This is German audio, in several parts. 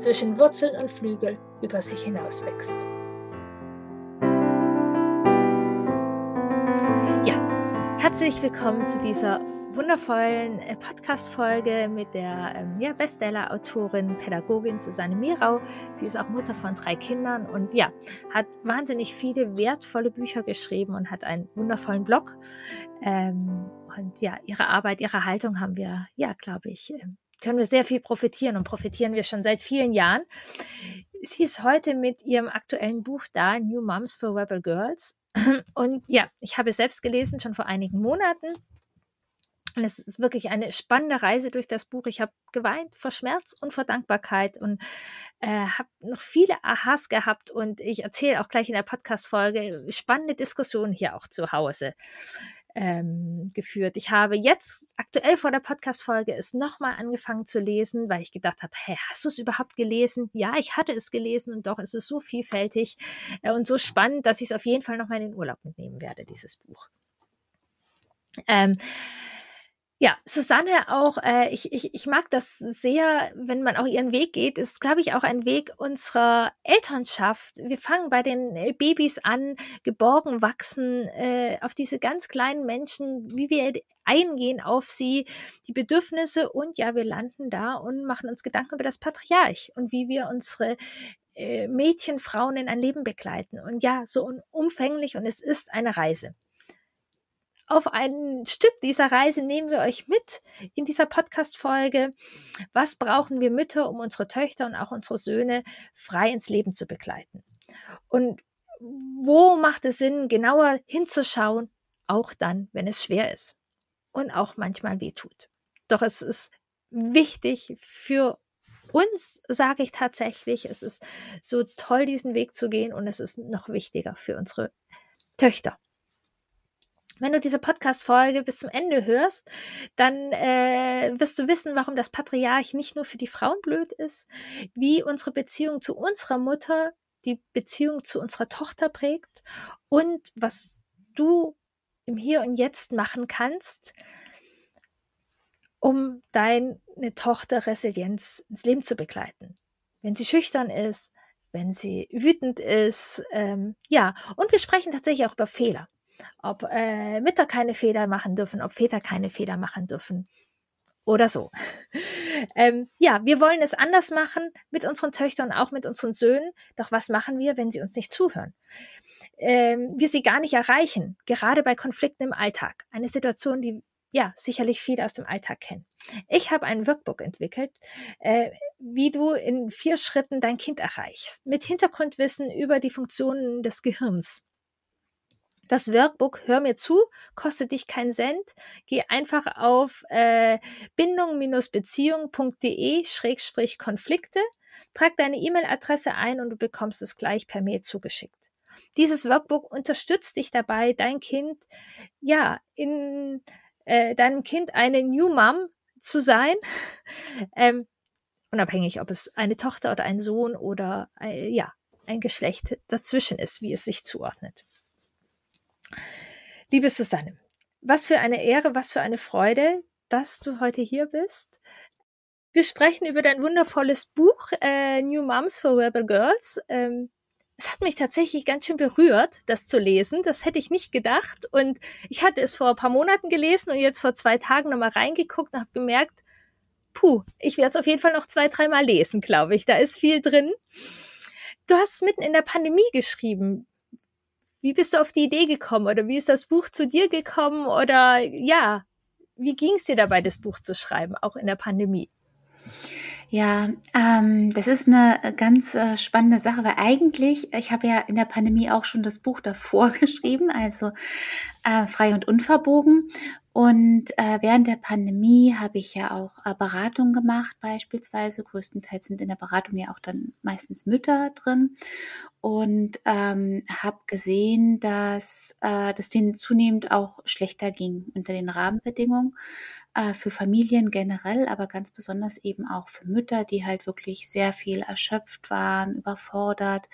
zwischen Wurzeln und Flügel über sich hinaus wächst. Ja, herzlich willkommen zu dieser wundervollen äh, Podcast-Folge mit der ähm, ja, Bestseller-Autorin, Pädagogin Susanne Mirau. Sie ist auch Mutter von drei Kindern und ja, hat wahnsinnig viele wertvolle Bücher geschrieben und hat einen wundervollen Blog. Ähm, und ja, ihre Arbeit, ihre Haltung haben wir, ja, glaube ich, ähm, können wir sehr viel profitieren und profitieren wir schon seit vielen Jahren. Sie ist heute mit ihrem aktuellen Buch da, New Moms for Rebel Girls. Und ja, ich habe es selbst gelesen, schon vor einigen Monaten. Und es ist wirklich eine spannende Reise durch das Buch. Ich habe geweint vor Schmerz und vor Dankbarkeit und äh, habe noch viele Aha's gehabt. Und ich erzähle auch gleich in der Podcast-Folge spannende Diskussionen hier auch zu Hause ähm, geführt. Ich habe jetzt aktuell vor der Podcast-Folge es nochmal angefangen zu lesen, weil ich gedacht habe, hey, hast du es überhaupt gelesen? Ja, ich hatte es gelesen und doch ist es so vielfältig äh, und so spannend, dass ich es auf jeden Fall nochmal in den Urlaub mitnehmen werde, dieses Buch. Ähm, ja, Susanne auch, äh, ich, ich, ich mag das sehr, wenn man auch ihren Weg geht, ist, glaube ich, auch ein Weg unserer Elternschaft. Wir fangen bei den äh, Babys an, geborgen wachsen, äh, auf diese ganz kleinen Menschen, wie wir eingehen auf sie, die Bedürfnisse und ja, wir landen da und machen uns Gedanken über das Patriarch und wie wir unsere äh, Mädchen, Frauen in ein Leben begleiten. Und ja, so umfänglich und es ist eine Reise auf ein Stück dieser Reise nehmen wir euch mit in dieser Podcast-Folge. Was brauchen wir Mütter, um unsere Töchter und auch unsere Söhne frei ins Leben zu begleiten? Und wo macht es Sinn, genauer hinzuschauen, auch dann, wenn es schwer ist und auch manchmal wehtut. Doch es ist wichtig für uns, sage ich tatsächlich, es ist so toll, diesen Weg zu gehen und es ist noch wichtiger für unsere Töchter. Wenn du diese Podcast-Folge bis zum Ende hörst, dann äh, wirst du wissen, warum das Patriarch nicht nur für die Frauen blöd ist, wie unsere Beziehung zu unserer Mutter die Beziehung zu unserer Tochter prägt und was du im Hier und Jetzt machen kannst, um deine Tochter Resilienz ins Leben zu begleiten. Wenn sie schüchtern ist, wenn sie wütend ist, ähm, ja, und wir sprechen tatsächlich auch über Fehler ob äh, Mütter keine Fehler machen dürfen, ob Väter keine Fehler machen dürfen oder so. ähm, ja, wir wollen es anders machen mit unseren Töchtern, auch mit unseren Söhnen. Doch was machen wir, wenn sie uns nicht zuhören? Ähm, wir sie gar nicht erreichen, gerade bei Konflikten im Alltag. Eine Situation, die ja sicherlich viele aus dem Alltag kennen. Ich habe ein Workbook entwickelt, äh, wie du in vier Schritten dein Kind erreichst, mit Hintergrundwissen über die Funktionen des Gehirns. Das Workbook Hör mir zu, kostet dich keinen Cent. Geh einfach auf äh, bindung-beziehung.de-konflikte, trag deine E-Mail-Adresse ein und du bekommst es gleich per Mail zugeschickt. Dieses Workbook unterstützt dich dabei, dein Kind, ja, in äh, deinem Kind eine New Mom zu sein. ähm, unabhängig, ob es eine Tochter oder ein Sohn oder äh, ja, ein Geschlecht dazwischen ist, wie es sich zuordnet. Liebe Susanne, was für eine Ehre, was für eine Freude, dass du heute hier bist. Wir sprechen über dein wundervolles Buch äh, New Moms for Rebel Girls. Ähm, es hat mich tatsächlich ganz schön berührt, das zu lesen. Das hätte ich nicht gedacht. Und ich hatte es vor ein paar Monaten gelesen und jetzt vor zwei Tagen nochmal reingeguckt und habe gemerkt, puh, ich werde es auf jeden Fall noch zwei, dreimal lesen, glaube ich. Da ist viel drin. Du hast es mitten in der Pandemie geschrieben. Wie bist du auf die Idee gekommen oder wie ist das Buch zu dir gekommen oder ja, wie ging es dir dabei, das Buch zu schreiben, auch in der Pandemie? Ja, ähm, das ist eine ganz äh, spannende Sache, weil eigentlich, ich habe ja in der Pandemie auch schon das Buch davor geschrieben, also äh, frei und unverbogen. Und äh, während der Pandemie habe ich ja auch äh, Beratungen gemacht, beispielsweise. Größtenteils sind in der Beratung ja auch dann meistens Mütter drin. Und ähm, habe gesehen, dass äh, das denen zunehmend auch schlechter ging unter den Rahmenbedingungen äh, für Familien generell, aber ganz besonders eben auch für Mütter, die halt wirklich sehr viel erschöpft waren, überfordert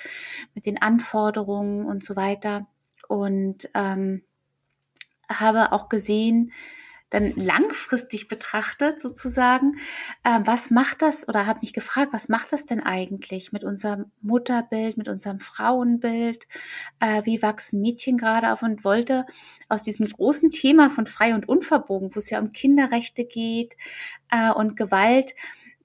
mit den Anforderungen und so weiter. Und ähm, habe auch gesehen, dann langfristig betrachtet sozusagen, äh, was macht das oder habe mich gefragt, was macht das denn eigentlich mit unserem Mutterbild, mit unserem Frauenbild, äh, wie wachsen Mädchen gerade auf? Und wollte aus diesem großen Thema von frei und unverbogen, wo es ja um Kinderrechte geht äh, und Gewalt,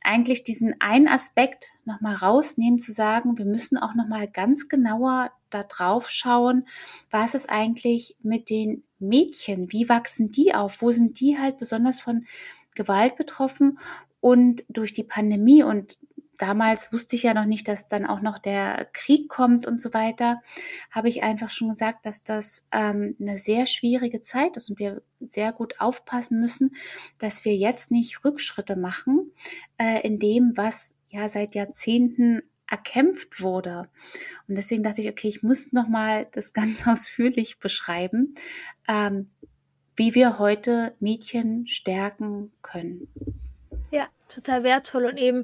eigentlich diesen einen Aspekt nochmal rausnehmen, zu sagen, wir müssen auch nochmal ganz genauer da drauf schauen, was ist eigentlich mit den Mädchen, wie wachsen die auf, wo sind die halt besonders von Gewalt betroffen? Und durch die Pandemie und damals wusste ich ja noch nicht, dass dann auch noch der Krieg kommt und so weiter, habe ich einfach schon gesagt, dass das ähm, eine sehr schwierige Zeit ist und wir sehr gut aufpassen müssen, dass wir jetzt nicht Rückschritte machen äh, in dem, was ja seit Jahrzehnten erkämpft wurde. Und deswegen dachte ich, okay, ich muss noch mal das ganz ausführlich beschreiben, ähm, wie wir heute Mädchen stärken können. Ja, total wertvoll und eben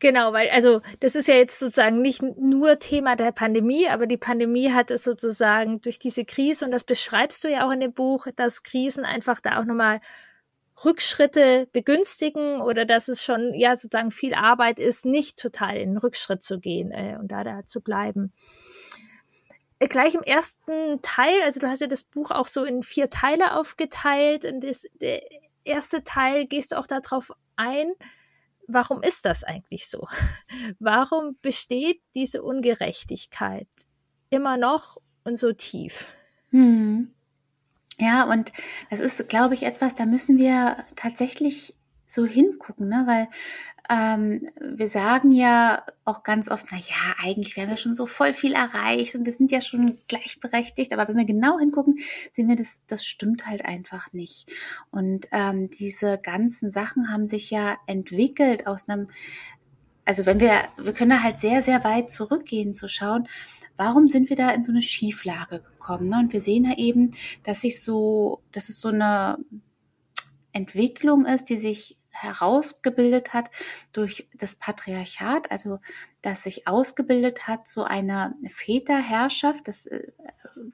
Genau, weil also das ist ja jetzt sozusagen nicht nur Thema der Pandemie, aber die Pandemie hat es sozusagen durch diese Krise und das beschreibst du ja auch in dem Buch, dass Krisen einfach da auch nochmal Rückschritte begünstigen oder dass es schon ja sozusagen viel Arbeit ist, nicht total in den Rückschritt zu gehen äh, und da, da zu bleiben. Äh, gleich im ersten Teil, also du hast ja das Buch auch so in vier Teile aufgeteilt. Und das, der erste Teil gehst du auch darauf ein, warum ist das eigentlich so? Warum besteht diese Ungerechtigkeit immer noch und so tief? Hm. Ja, und das ist, glaube ich, etwas, da müssen wir tatsächlich so hingucken, ne? weil ähm, wir sagen ja auch ganz oft, na ja, eigentlich werden wir schon so voll viel erreicht und wir sind ja schon gleichberechtigt, aber wenn wir genau hingucken, sehen wir, das, das stimmt halt einfach nicht. Und ähm, diese ganzen Sachen haben sich ja entwickelt aus einem, also wenn wir, wir können halt sehr, sehr weit zurückgehen zu schauen, warum sind wir da in so eine Schieflage gekommen? Ne? Und wir sehen ja eben, dass sich so, dass es so eine Entwicklung ist, die sich herausgebildet hat durch das Patriarchat, also dass sich ausgebildet hat so eine Väterherrschaft. Das äh,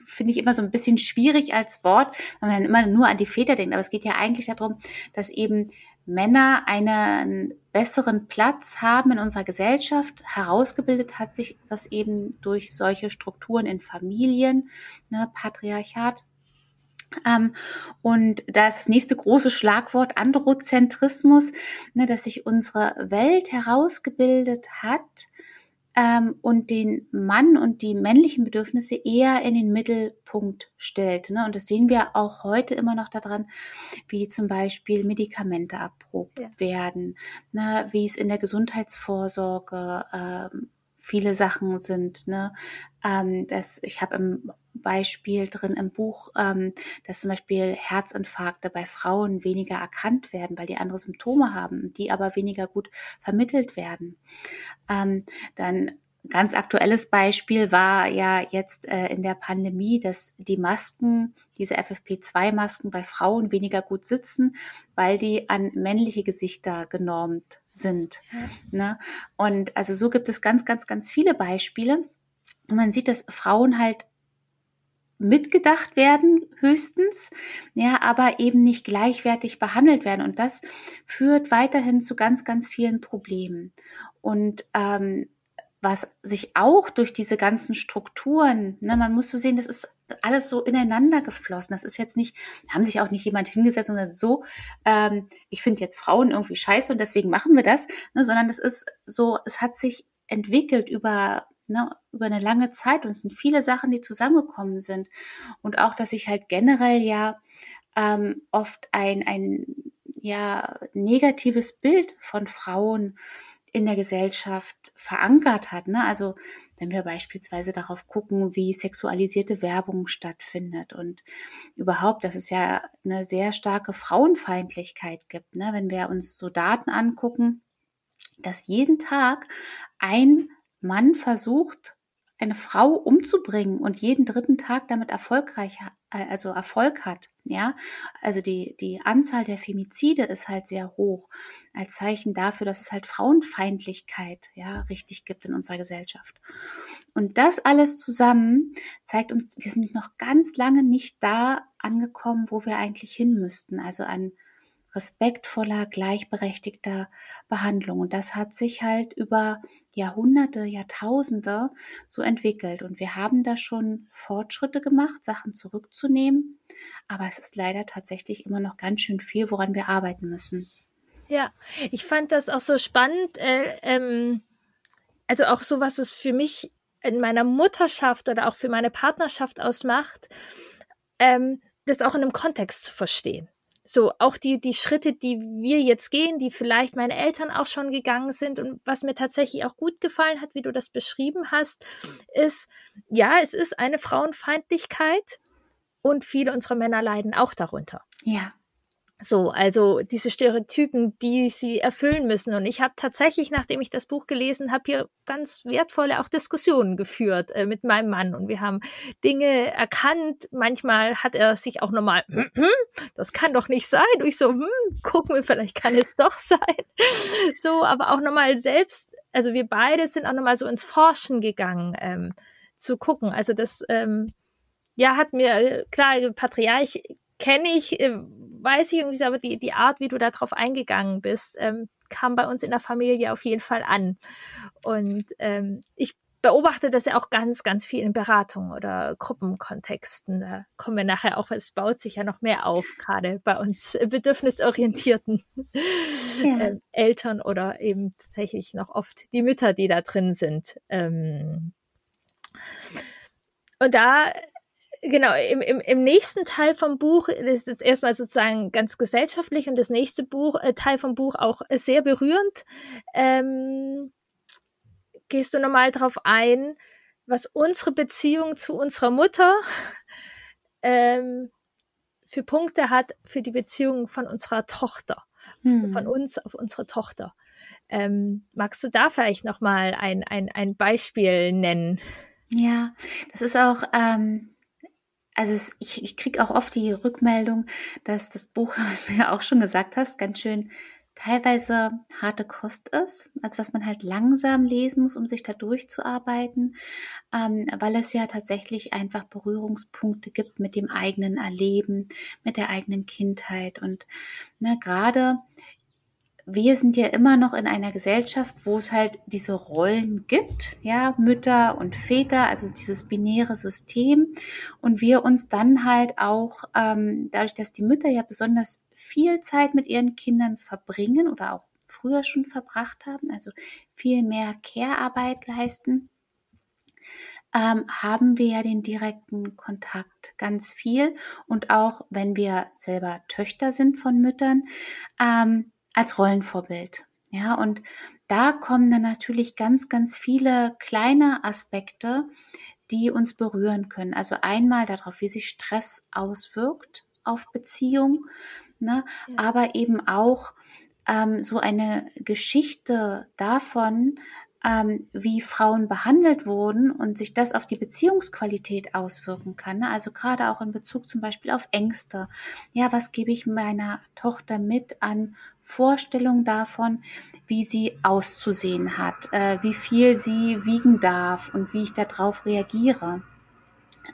finde ich immer so ein bisschen schwierig als Wort, wenn man dann immer nur an die Väter denkt. Aber es geht ja eigentlich darum, dass eben Männer einen besseren Platz haben in unserer Gesellschaft. Herausgebildet hat sich das eben durch solche Strukturen in Familien, ne, Patriarchat. Ähm, und das nächste große Schlagwort Androzentrismus, ne, dass sich unsere Welt herausgebildet hat, ähm, und den Mann und die männlichen Bedürfnisse eher in den Mittelpunkt stellt. Ne? Und das sehen wir auch heute immer noch daran, wie zum Beispiel Medikamente erprobt ja. werden, ne? wie es in der Gesundheitsvorsorge ähm, viele Sachen sind. Ne? Ähm, das, ich habe im Beispiel drin im Buch, ähm, dass zum Beispiel Herzinfarkte bei Frauen weniger erkannt werden, weil die andere Symptome haben, die aber weniger gut vermittelt werden. Ähm, dann ganz aktuelles Beispiel war ja jetzt äh, in der Pandemie, dass die Masken, diese FFP2-Masken bei Frauen weniger gut sitzen, weil die an männliche Gesichter genormt sind. Ja. Ne? Und also so gibt es ganz, ganz, ganz viele Beispiele. Und man sieht, dass Frauen halt mitgedacht werden, höchstens, ja, aber eben nicht gleichwertig behandelt werden. Und das führt weiterhin zu ganz, ganz vielen Problemen. Und ähm, was sich auch durch diese ganzen Strukturen, ne, man muss so sehen, das ist alles so ineinander geflossen. Das ist jetzt nicht, haben sich auch nicht jemand hingesetzt und gesagt, so, ähm, ich finde jetzt Frauen irgendwie scheiße und deswegen machen wir das, ne, sondern das ist so, es hat sich entwickelt über ne, über eine lange Zeit und es sind viele Sachen, die zusammengekommen sind. Und auch, dass ich halt generell ja ähm, oft ein, ein ja negatives Bild von Frauen in der Gesellschaft verankert hat. Ne? Also wenn wir beispielsweise darauf gucken, wie sexualisierte Werbung stattfindet und überhaupt, dass es ja eine sehr starke Frauenfeindlichkeit gibt. Ne? Wenn wir uns so Daten angucken, dass jeden Tag ein Mann versucht, eine Frau umzubringen und jeden dritten Tag damit erfolgreich, äh, also Erfolg hat, ja. Also die, die Anzahl der Femizide ist halt sehr hoch, als Zeichen dafür, dass es halt Frauenfeindlichkeit, ja, richtig gibt in unserer Gesellschaft. Und das alles zusammen zeigt uns, wir sind noch ganz lange nicht da angekommen, wo wir eigentlich hin müssten, also an respektvoller, gleichberechtigter Behandlung. Und das hat sich halt über Jahrhunderte, Jahrtausende so entwickelt. Und wir haben da schon Fortschritte gemacht, Sachen zurückzunehmen. Aber es ist leider tatsächlich immer noch ganz schön viel, woran wir arbeiten müssen. Ja, ich fand das auch so spannend. Äh, ähm, also auch so, was es für mich in meiner Mutterschaft oder auch für meine Partnerschaft ausmacht, ähm, das auch in einem Kontext zu verstehen so auch die, die Schritte, die wir jetzt gehen, die vielleicht meine Eltern auch schon gegangen sind und was mir tatsächlich auch gut gefallen hat, wie du das beschrieben hast, ist, ja, es ist eine Frauenfeindlichkeit und viele unserer Männer leiden auch darunter. Ja. So, also diese Stereotypen, die sie erfüllen müssen. Und ich habe tatsächlich, nachdem ich das Buch gelesen habe, hier ganz wertvolle auch Diskussionen geführt äh, mit meinem Mann. Und wir haben Dinge erkannt. Manchmal hat er sich auch nochmal, hm, hm, das kann doch nicht sein. Und ich so, hm, gucken wir, vielleicht kann es doch sein. So, aber auch nochmal selbst, also wir beide sind auch nochmal so ins Forschen gegangen, ähm, zu gucken. Also das, ähm, ja, hat mir, klar, Patriarch kenne ich, äh, weiß ich irgendwie, aber die, die Art, wie du darauf eingegangen bist, ähm, kam bei uns in der Familie auf jeden Fall an. Und ähm, ich beobachte das ja auch ganz, ganz viel in Beratungen oder Gruppenkontexten. Da kommen wir nachher auch, es baut sich ja noch mehr auf, gerade bei uns bedürfnisorientierten ja. äh, Eltern oder eben tatsächlich noch oft die Mütter, die da drin sind. Ähm, und da genau, im, im, im nächsten Teil vom Buch, das ist jetzt erstmal sozusagen ganz gesellschaftlich und das nächste Buch, äh, Teil vom Buch auch sehr berührend, ähm, gehst du nochmal drauf ein, was unsere Beziehung zu unserer Mutter ähm, für Punkte hat für die Beziehung von unserer Tochter, hm. von uns auf unsere Tochter. Ähm, magst du da vielleicht nochmal ein, ein, ein Beispiel nennen? Ja, das ist auch ähm, also es, ich, ich kriege auch oft die Rückmeldung, dass das Buch, was du ja auch schon gesagt hast, ganz schön teilweise harte Kost ist, also was man halt langsam lesen muss, um sich da durchzuarbeiten, ähm, weil es ja tatsächlich einfach Berührungspunkte gibt mit dem eigenen Erleben, mit der eigenen Kindheit. Und ne, gerade wir sind ja immer noch in einer Gesellschaft, wo es halt diese Rollen gibt, ja, Mütter und Väter, also dieses binäre System. Und wir uns dann halt auch, ähm, dadurch, dass die Mütter ja besonders viel Zeit mit ihren Kindern verbringen oder auch früher schon verbracht haben, also viel mehr Care-Arbeit leisten, ähm, haben wir ja den direkten Kontakt ganz viel. Und auch wenn wir selber Töchter sind von Müttern, ähm, als Rollenvorbild. Ja, und da kommen dann natürlich ganz, ganz viele kleine Aspekte, die uns berühren können. Also einmal darauf, wie sich Stress auswirkt auf Beziehung, ne? Ja. aber eben auch ähm, so eine Geschichte davon, ähm, wie Frauen behandelt wurden und sich das auf die Beziehungsqualität auswirken kann. Ne? Also gerade auch in Bezug zum Beispiel auf Ängste. Ja, was gebe ich meiner Tochter mit an Vorstellung davon, wie sie auszusehen hat, äh, wie viel sie wiegen darf und wie ich darauf reagiere.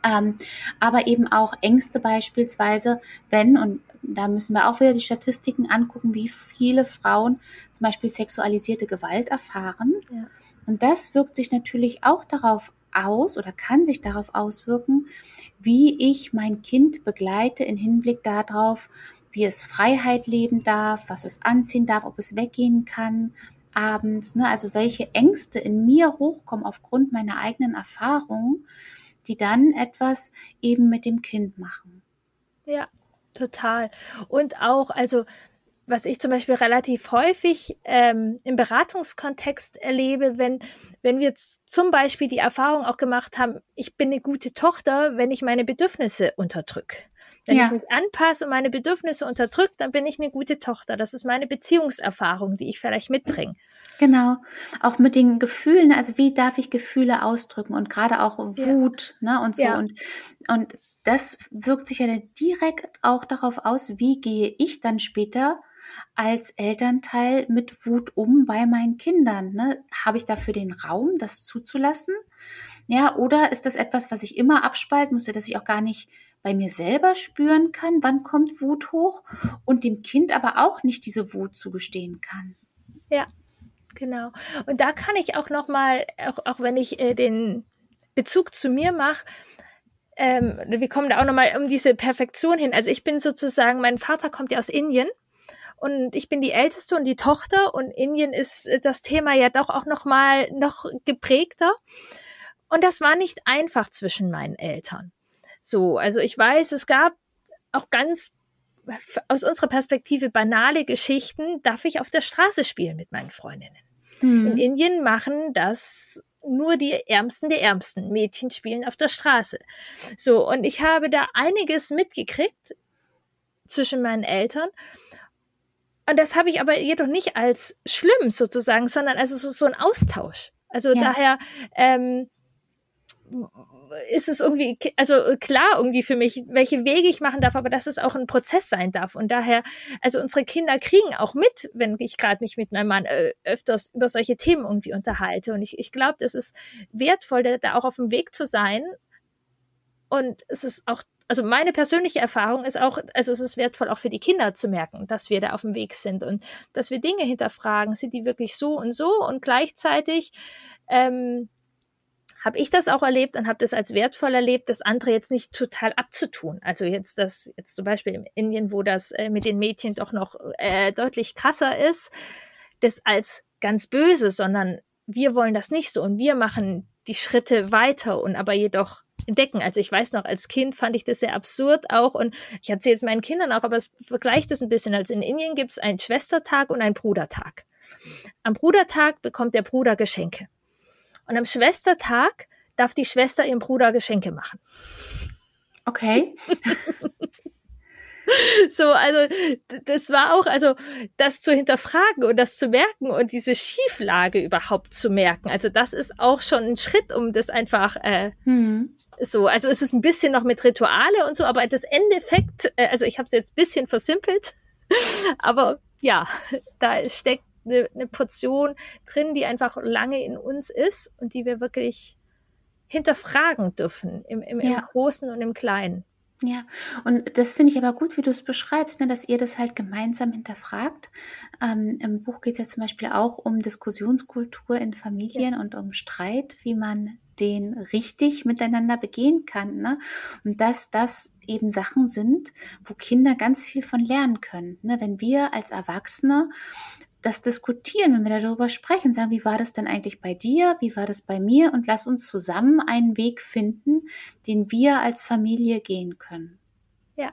Ähm, aber eben auch Ängste beispielsweise, wenn, und da müssen wir auch wieder die Statistiken angucken, wie viele Frauen zum Beispiel sexualisierte Gewalt erfahren. Ja. Und das wirkt sich natürlich auch darauf aus oder kann sich darauf auswirken, wie ich mein Kind begleite in Hinblick darauf, wie es Freiheit leben darf, was es anziehen darf, ob es weggehen kann abends, ne? also welche Ängste in mir hochkommen aufgrund meiner eigenen Erfahrungen, die dann etwas eben mit dem Kind machen. Ja, total. Und auch, also was ich zum Beispiel relativ häufig ähm, im Beratungskontext erlebe, wenn, wenn wir zum Beispiel die Erfahrung auch gemacht haben, ich bin eine gute Tochter, wenn ich meine Bedürfnisse unterdrücke. Wenn ja. ich mich anpasse und meine Bedürfnisse unterdrücke, dann bin ich eine gute Tochter. Das ist meine Beziehungserfahrung, die ich vielleicht mitbringe. Genau. Auch mit den Gefühlen, also wie darf ich Gefühle ausdrücken und gerade auch Wut, ja. ne, und so. Ja. Und, und das wirkt sich ja dann direkt auch darauf aus, wie gehe ich dann später als Elternteil mit Wut um bei meinen Kindern? Ne? Habe ich dafür den Raum, das zuzulassen? Ja, oder ist das etwas, was ich immer abspalten muss, dass ich auch gar nicht bei mir selber spüren kann, wann kommt Wut hoch und dem Kind aber auch nicht diese Wut zugestehen kann? Ja, genau. Und da kann ich auch noch mal, auch, auch wenn ich äh, den Bezug zu mir mache, ähm, wir kommen da auch noch mal um diese Perfektion hin. Also ich bin sozusagen, mein Vater kommt ja aus Indien und ich bin die Älteste und die Tochter und Indien ist äh, das Thema ja doch auch noch mal noch geprägter. Und das war nicht einfach zwischen meinen Eltern. So, also ich weiß, es gab auch ganz aus unserer Perspektive banale Geschichten, darf ich auf der Straße spielen mit meinen Freundinnen. Mhm. In Indien machen das nur die Ärmsten der Ärmsten. Mädchen spielen auf der Straße. So, und ich habe da einiges mitgekriegt zwischen meinen Eltern. Und das habe ich aber jedoch nicht als schlimm sozusagen, sondern also so, so ein Austausch. Also ja. daher ähm, ist es irgendwie, also klar irgendwie für mich, welche Wege ich machen darf, aber dass es auch ein Prozess sein darf. Und daher, also unsere Kinder kriegen auch mit, wenn ich gerade mich mit meinem Mann äh, öfters über solche Themen irgendwie unterhalte. Und ich, ich glaube, das ist wertvoll, da, da auch auf dem Weg zu sein. Und es ist auch also meine persönliche Erfahrung ist auch, also es ist wertvoll auch für die Kinder zu merken, dass wir da auf dem Weg sind und dass wir Dinge hinterfragen, sind die wirklich so und so und gleichzeitig ähm, habe ich das auch erlebt und habe das als wertvoll erlebt, das andere jetzt nicht total abzutun. Also jetzt das jetzt zum Beispiel in Indien, wo das äh, mit den Mädchen doch noch äh, deutlich krasser ist, das als ganz böse, sondern wir wollen das nicht so und wir machen die Schritte weiter und aber jedoch entdecken. Also ich weiß noch, als Kind fand ich das sehr absurd auch und ich erzähle es meinen Kindern auch, aber es vergleicht es ein bisschen. Also in Indien gibt es einen Schwestertag und einen Brudertag. Am Brudertag bekommt der Bruder Geschenke. Und am Schwestertag darf die Schwester ihrem Bruder Geschenke machen. Okay. so, also das war auch, also das zu hinterfragen und das zu merken und diese Schieflage überhaupt zu merken. Also das ist auch schon ein Schritt, um das einfach äh, hm. so, also es ist ein bisschen noch mit Rituale und so, aber das Endeffekt, äh, also ich habe es jetzt ein bisschen versimpelt, aber ja, da steckt eine, eine Portion drin, die einfach lange in uns ist und die wir wirklich hinterfragen dürfen, im, im, ja. im Großen und im Kleinen. Ja, und das finde ich aber gut, wie du es beschreibst, ne, dass ihr das halt gemeinsam hinterfragt. Ähm, Im Buch geht es ja zum Beispiel auch um Diskussionskultur in Familien ja. und um Streit, wie man den richtig miteinander begehen kann. Ne? Und dass das eben Sachen sind, wo Kinder ganz viel von lernen können. Ne? Wenn wir als Erwachsene das diskutieren, wenn wir darüber sprechen, sagen, wie war das denn eigentlich bei dir, wie war das bei mir und lass uns zusammen einen Weg finden, den wir als Familie gehen können. Ja,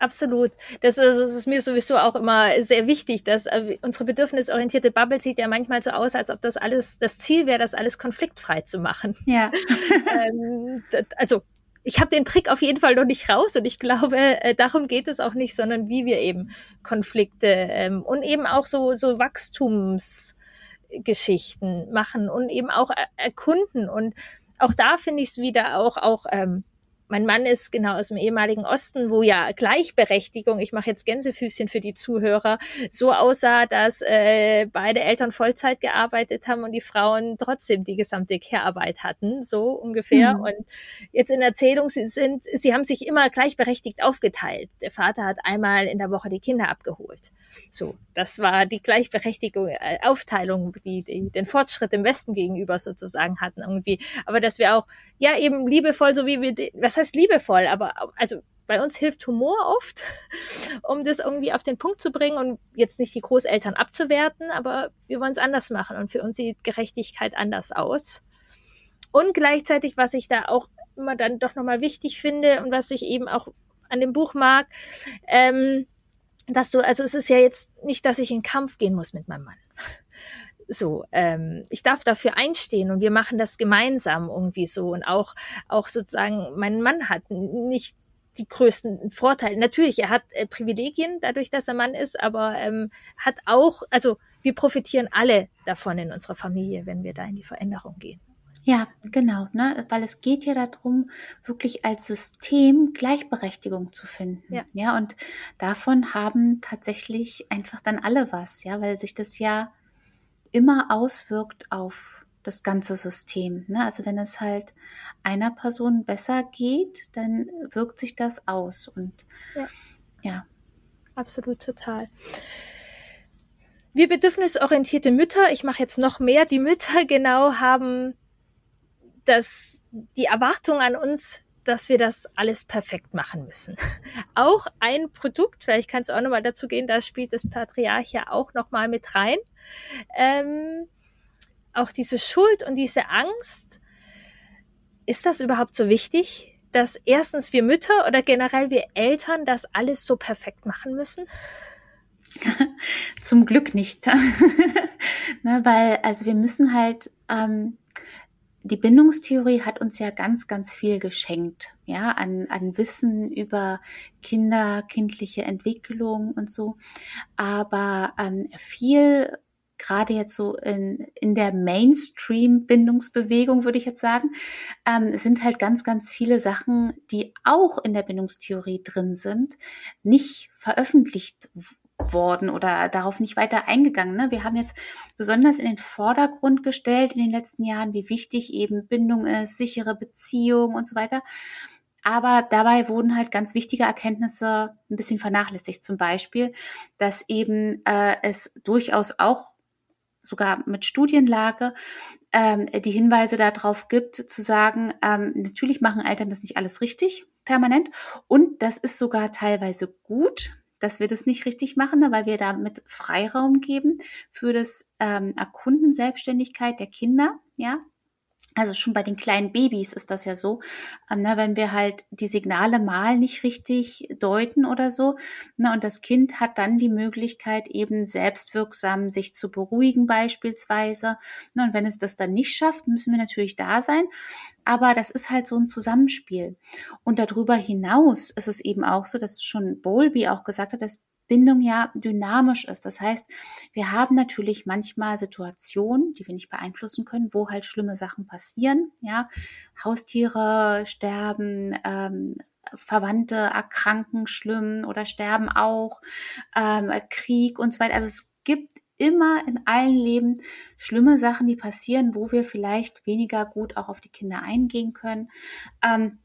absolut. Das, also, das ist mir sowieso auch immer sehr wichtig, dass äh, unsere bedürfnisorientierte Bubble sieht ja manchmal so aus, als ob das alles das Ziel wäre, das alles konfliktfrei zu machen. Ja. ähm, also ich habe den Trick auf jeden Fall noch nicht raus und ich glaube, äh, darum geht es auch nicht, sondern wie wir eben Konflikte ähm, und eben auch so, so Wachstumsgeschichten machen und eben auch erkunden. Und auch da finde ich es wieder auch, auch ähm, mein Mann ist genau aus dem ehemaligen Osten, wo ja Gleichberechtigung, ich mache jetzt Gänsefüßchen für die Zuhörer, so aussah, dass äh, beide Eltern Vollzeit gearbeitet haben und die Frauen trotzdem die gesamte Care-Arbeit hatten, so ungefähr. Mhm. Und jetzt in Erzählung, sie sind, sie haben sich immer gleichberechtigt aufgeteilt. Der Vater hat einmal in der Woche die Kinder abgeholt. So, das war die Gleichberechtigung, äh, Aufteilung, die, die den Fortschritt im Westen gegenüber sozusagen hatten irgendwie. Aber dass wir auch, ja, eben liebevoll, so wie wir, was was heißt liebevoll, aber also bei uns hilft Humor oft, um das irgendwie auf den Punkt zu bringen und jetzt nicht die Großeltern abzuwerten, aber wir wollen es anders machen und für uns sieht Gerechtigkeit anders aus. Und gleichzeitig, was ich da auch immer dann doch nochmal wichtig finde und was ich eben auch an dem Buch mag, ähm, dass du, also es ist ja jetzt nicht, dass ich in Kampf gehen muss mit meinem Mann. So, ähm, ich darf dafür einstehen und wir machen das gemeinsam irgendwie so und auch, auch sozusagen, mein Mann hat nicht die größten Vorteile. Natürlich, er hat äh, Privilegien dadurch, dass er Mann ist, aber ähm, hat auch, also wir profitieren alle davon in unserer Familie, wenn wir da in die Veränderung gehen. Ja, genau, ne? weil es geht ja darum, wirklich als System Gleichberechtigung zu finden. Ja. ja, und davon haben tatsächlich einfach dann alle was, ja, weil sich das ja immer auswirkt auf das ganze System. Ne? Also wenn es halt einer Person besser geht, dann wirkt sich das aus. Und ja, ja. absolut total. Wir bedürfnisorientierte Mütter, ich mache jetzt noch mehr, die Mütter genau haben das, die Erwartung an uns, dass wir das alles perfekt machen müssen. Auch ein Produkt, vielleicht kann es auch nochmal dazu gehen, da spielt das Patriarch ja auch nochmal mit rein. Ähm, auch diese Schuld und diese Angst, ist das überhaupt so wichtig, dass erstens wir Mütter oder generell wir Eltern das alles so perfekt machen müssen? Zum Glück nicht. ne, weil, also wir müssen halt, ähm, die Bindungstheorie hat uns ja ganz, ganz viel geschenkt, ja, an, an Wissen über Kinder, kindliche Entwicklung und so. Aber ähm, viel gerade jetzt so in, in der Mainstream-Bindungsbewegung, würde ich jetzt sagen, ähm, sind halt ganz, ganz viele Sachen, die auch in der Bindungstheorie drin sind, nicht veröffentlicht worden oder darauf nicht weiter eingegangen. Ne? Wir haben jetzt besonders in den Vordergrund gestellt in den letzten Jahren, wie wichtig eben Bindung ist, sichere Beziehung und so weiter. Aber dabei wurden halt ganz wichtige Erkenntnisse ein bisschen vernachlässigt. Zum Beispiel, dass eben äh, es durchaus auch sogar mit Studienlage ähm, die Hinweise darauf gibt, zu sagen, ähm, natürlich machen Eltern das nicht alles richtig, permanent. Und das ist sogar teilweise gut, dass wir das nicht richtig machen, weil wir damit Freiraum geben für das ähm, Erkunden Selbstständigkeit der Kinder, ja, also schon bei den kleinen Babys ist das ja so, ähm, ne, wenn wir halt die Signale mal nicht richtig deuten oder so, ne, und das Kind hat dann die Möglichkeit eben selbstwirksam sich zu beruhigen beispielsweise. Ne, und wenn es das dann nicht schafft, müssen wir natürlich da sein. Aber das ist halt so ein Zusammenspiel. Und darüber hinaus ist es eben auch so, dass schon Bowlby auch gesagt hat, dass Bindung ja dynamisch ist. Das heißt, wir haben natürlich manchmal Situationen, die wir nicht beeinflussen können, wo halt schlimme Sachen passieren. Ja, Haustiere sterben, ähm, Verwandte erkranken schlimm oder sterben auch, ähm, Krieg und so weiter. Also es gibt immer in allen Leben schlimme Sachen, die passieren, wo wir vielleicht weniger gut auch auf die Kinder eingehen können. Ähm,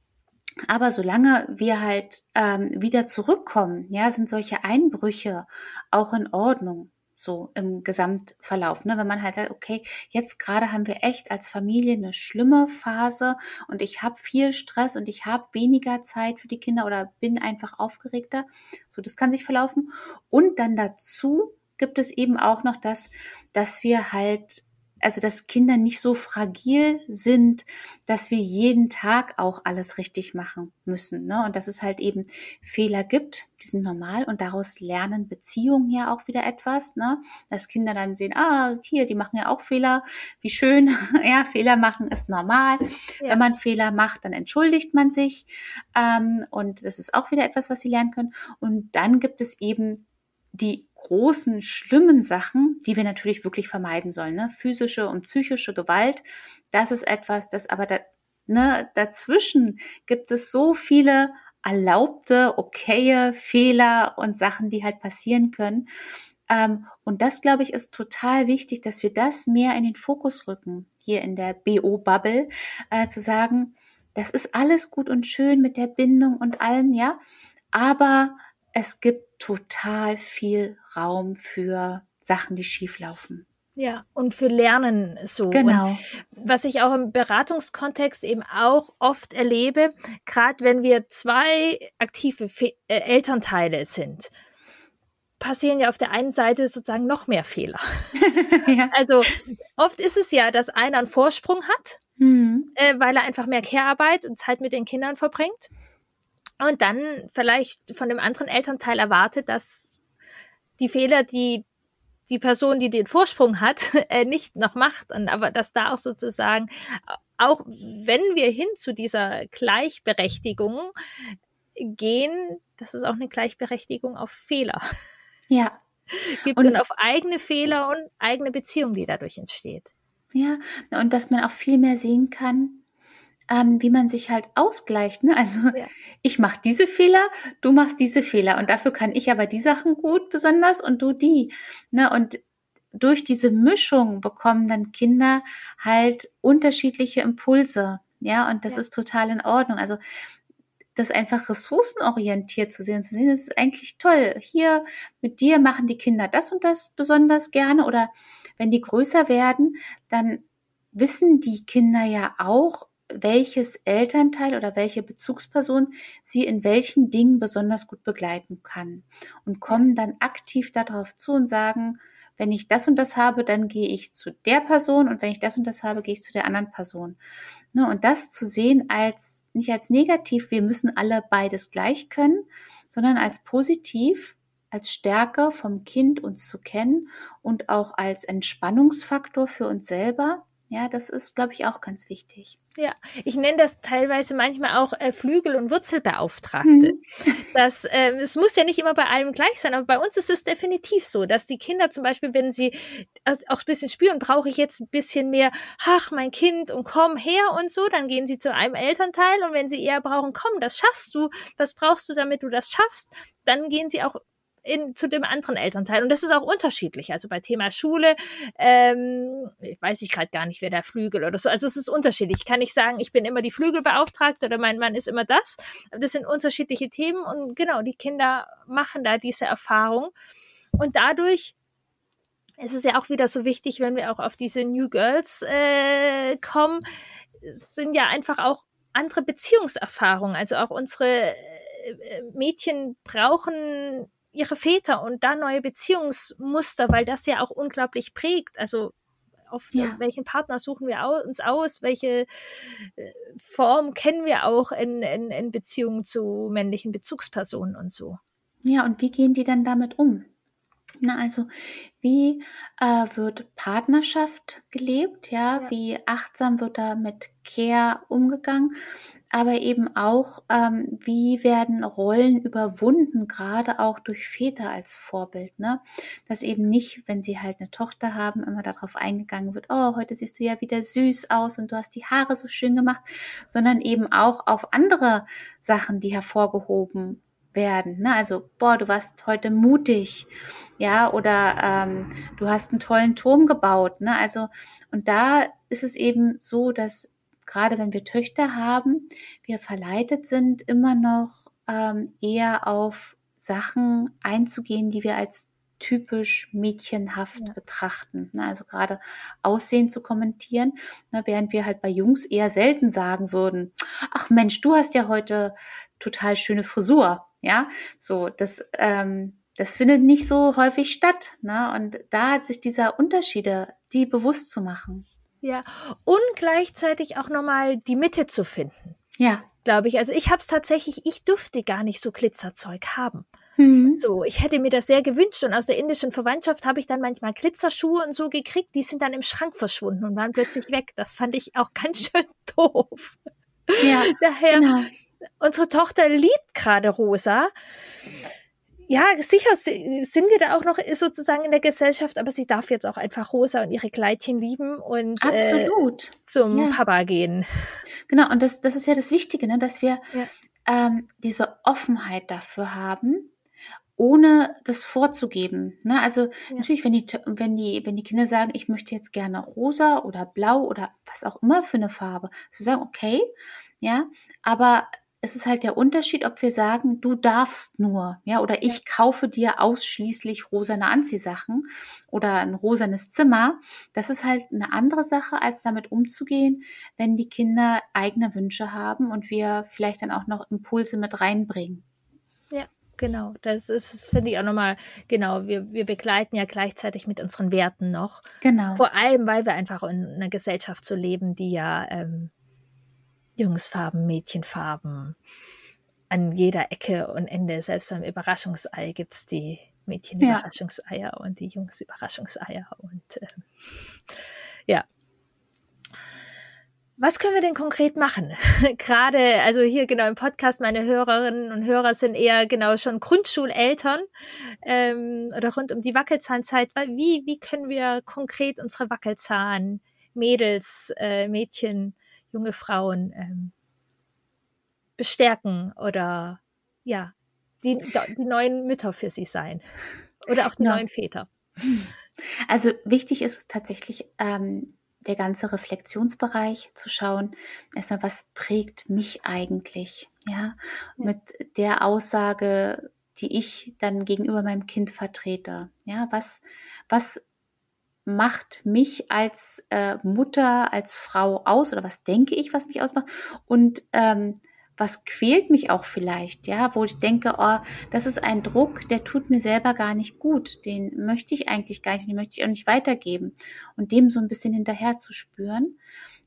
aber solange wir halt ähm, wieder zurückkommen, ja, sind solche Einbrüche auch in Ordnung so im Gesamtverlauf. Ne? Wenn man halt sagt, okay, jetzt gerade haben wir echt als Familie eine schlimme Phase und ich habe viel Stress und ich habe weniger Zeit für die Kinder oder bin einfach aufgeregter. So, das kann sich verlaufen. Und dann dazu gibt es eben auch noch das, dass wir halt also dass Kinder nicht so fragil sind, dass wir jeden Tag auch alles richtig machen müssen. Ne? Und dass es halt eben Fehler gibt, die sind normal und daraus lernen Beziehungen ja auch wieder etwas. Ne? Dass Kinder dann sehen, ah, hier, die machen ja auch Fehler, wie schön. ja, Fehler machen ist normal. Ja. Wenn man Fehler macht, dann entschuldigt man sich. Ähm, und das ist auch wieder etwas, was sie lernen können. Und dann gibt es eben die großen, schlimmen Sachen, die wir natürlich wirklich vermeiden sollen. Ne? Physische und psychische Gewalt, das ist etwas, das aber da, ne, dazwischen gibt es so viele erlaubte, okaye Fehler und Sachen, die halt passieren können. Ähm, und das, glaube ich, ist total wichtig, dass wir das mehr in den Fokus rücken, hier in der BO-Bubble, äh, zu sagen, das ist alles gut und schön mit der Bindung und allem, ja, aber es gibt total viel Raum für Sachen, die schief laufen. Ja, und für Lernen so. Genau. Und was ich auch im Beratungskontext eben auch oft erlebe, gerade wenn wir zwei aktive Fe äh, Elternteile sind, passieren ja auf der einen Seite sozusagen noch mehr Fehler. ja. Also oft ist es ja, dass einer einen Vorsprung hat, mhm. äh, weil er einfach mehr Care-Arbeit und Zeit mit den Kindern verbringt und dann vielleicht von dem anderen Elternteil erwartet, dass die Fehler, die die Person, die den Vorsprung hat, äh, nicht noch macht. Und aber dass da auch sozusagen, auch wenn wir hin zu dieser Gleichberechtigung gehen, das ist auch eine Gleichberechtigung auf Fehler. Ja. Gibt und, und auf eigene Fehler und eigene Beziehung, die dadurch entsteht. Ja, und dass man auch viel mehr sehen kann, ähm, wie man sich halt ausgleicht. Ne? Also ja. ich mache diese Fehler, du machst diese Fehler und dafür kann ich aber die Sachen gut besonders und du die. Ne? Und durch diese Mischung bekommen dann Kinder halt unterschiedliche Impulse. Ja, und das ja. ist total in Ordnung. Also das einfach ressourcenorientiert zu sehen, zu sehen, das ist eigentlich toll. Hier mit dir machen die Kinder das und das besonders gerne oder wenn die größer werden, dann wissen die Kinder ja auch, welches Elternteil oder welche Bezugsperson sie in welchen Dingen besonders gut begleiten kann und kommen dann aktiv darauf zu und sagen, wenn ich das und das habe, dann gehe ich zu der Person und wenn ich das und das habe, gehe ich zu der anderen Person. Ne, und das zu sehen als nicht als negativ, wir müssen alle beides gleich können, sondern als positiv, als Stärke vom Kind uns zu kennen und auch als Entspannungsfaktor für uns selber ja, das ist, glaube ich, auch ganz wichtig. Ja, ich nenne das teilweise manchmal auch äh, Flügel- und Wurzelbeauftragte. Mhm. Das, äh, es muss ja nicht immer bei allem gleich sein, aber bei uns ist es definitiv so, dass die Kinder zum Beispiel, wenn sie auch ein bisschen spüren, brauche ich jetzt ein bisschen mehr, ach, mein Kind und komm her und so, dann gehen sie zu einem Elternteil und wenn sie eher brauchen, komm, das schaffst du, was brauchst du, damit du das schaffst, dann gehen sie auch in, zu dem anderen Elternteil. Und das ist auch unterschiedlich. Also bei Thema Schule, ähm, weiß ich gerade gar nicht, wer der Flügel oder so. Also es ist unterschiedlich. Ich kann nicht sagen, ich bin immer die Flügelbeauftragte oder mein Mann ist immer das. Das sind unterschiedliche Themen und genau, die Kinder machen da diese Erfahrung. Und dadurch ist es ja auch wieder so wichtig, wenn wir auch auf diese New Girls äh, kommen, sind ja einfach auch andere Beziehungserfahrungen. Also auch unsere äh, Mädchen brauchen ihre Väter und da neue Beziehungsmuster, weil das ja auch unglaublich prägt. Also oft, ja. welchen Partner suchen wir uns aus, welche äh, Form kennen wir auch in, in, in Beziehungen zu männlichen Bezugspersonen und so. Ja, und wie gehen die dann damit um? Na, also wie äh, wird Partnerschaft gelebt? Ja? ja, wie achtsam wird da mit Care umgegangen? Aber eben auch, ähm, wie werden Rollen überwunden, gerade auch durch Väter als Vorbild, ne? Dass eben nicht, wenn sie halt eine Tochter haben, immer darauf eingegangen wird, oh, heute siehst du ja wieder süß aus und du hast die Haare so schön gemacht, sondern eben auch auf andere Sachen, die hervorgehoben werden. Ne? Also, boah, du warst heute mutig, ja, oder ähm, du hast einen tollen Turm gebaut. Ne? Also, und da ist es eben so, dass gerade wenn wir Töchter haben, wir verleitet sind, immer noch ähm, eher auf Sachen einzugehen, die wir als typisch mädchenhaft ja. betrachten. Ne? Also gerade Aussehen zu kommentieren, ne? während wir halt bei Jungs eher selten sagen würden, ach Mensch, du hast ja heute total schöne Frisur. Ja, so, das, ähm, das findet nicht so häufig statt. Ne? Und da hat sich dieser Unterschiede, die bewusst zu machen. Ja, und gleichzeitig auch nochmal die Mitte zu finden. Ja. Glaube ich. Also ich habe es tatsächlich, ich durfte gar nicht so Glitzerzeug haben. Mhm. So, ich hätte mir das sehr gewünscht und aus der indischen Verwandtschaft habe ich dann manchmal Glitzerschuhe und so gekriegt, die sind dann im Schrank verschwunden und waren plötzlich weg. Das fand ich auch ganz schön doof. Ja. Daher, genau. unsere Tochter liebt gerade rosa ja, sicher sind wir da auch noch sozusagen in der Gesellschaft, aber sie darf jetzt auch einfach Rosa und ihre Kleidchen lieben und Absolut. Äh, zum ja. Papa gehen. Genau, und das, das ist ja das Wichtige, ne? dass wir ja. ähm, diese Offenheit dafür haben, ohne das vorzugeben. Ne? Also ja. natürlich, wenn die, wenn die, wenn die Kinder sagen, ich möchte jetzt gerne rosa oder blau oder was auch immer für eine Farbe, zu sagen, okay, ja, aber es ist halt der Unterschied, ob wir sagen, du darfst nur, ja, oder ich kaufe dir ausschließlich rosane Anziehsachen oder ein rosanes Zimmer. Das ist halt eine andere Sache, als damit umzugehen, wenn die Kinder eigene Wünsche haben und wir vielleicht dann auch noch Impulse mit reinbringen. Ja. Genau, das ist, finde ich auch nochmal, genau, wir, wir begleiten ja gleichzeitig mit unseren Werten noch. Genau. Vor allem, weil wir einfach in einer Gesellschaft so leben, die ja ähm, Jungsfarben, Mädchenfarben. An jeder Ecke und Ende, selbst beim Überraschungsei, gibt es die Mädchen Überraschungseier und die Jungs Überraschungseier. Und äh, ja, was können wir denn konkret machen? Gerade, also hier genau im Podcast, meine Hörerinnen und Hörer sind eher genau schon Grundschuleltern ähm, oder rund um die Wackelzahnzeit. Wie, wie können wir konkret unsere Wackelzahn, Mädels, äh, Mädchen, junge Frauen ähm, bestärken oder ja, die, die neuen Mütter für sie sein oder auch die ja. neuen Väter? Also wichtig ist tatsächlich ähm, der ganze Reflexionsbereich zu schauen, erstmal, was prägt mich eigentlich, ja, ja. mit der Aussage, die ich dann gegenüber meinem Kind vertrete, ja, was, was macht mich als äh, Mutter, als Frau aus oder was denke ich, was mich ausmacht und ähm, was quält mich auch vielleicht, ja, wo ich denke, oh, das ist ein Druck, der tut mir selber gar nicht gut, den möchte ich eigentlich gar nicht, den möchte ich auch nicht weitergeben und dem so ein bisschen hinterher zu spüren.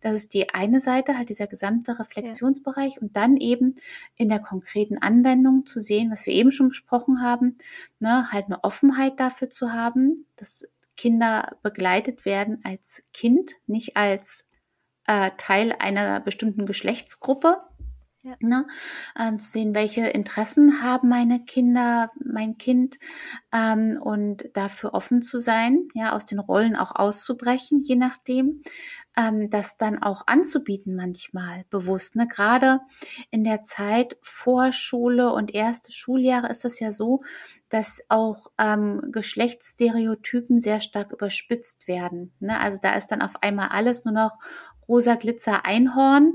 Das ist die eine Seite, halt dieser gesamte Reflexionsbereich ja. und dann eben in der konkreten Anwendung zu sehen, was wir eben schon besprochen haben, ne, halt eine Offenheit dafür zu haben, dass Kinder begleitet werden als Kind, nicht als äh, Teil einer bestimmten Geschlechtsgruppe, ja. Ne? Ähm, zu sehen, welche Interessen haben meine Kinder, mein Kind ähm, und dafür offen zu sein, ja, aus den Rollen auch auszubrechen, je nachdem, ähm, das dann auch anzubieten manchmal bewusst. Ne? Gerade in der Zeit vor Schule und erste Schuljahre ist es ja so, dass auch ähm, Geschlechtsstereotypen sehr stark überspitzt werden. Ne? Also da ist dann auf einmal alles nur noch rosa Glitzer Einhorn.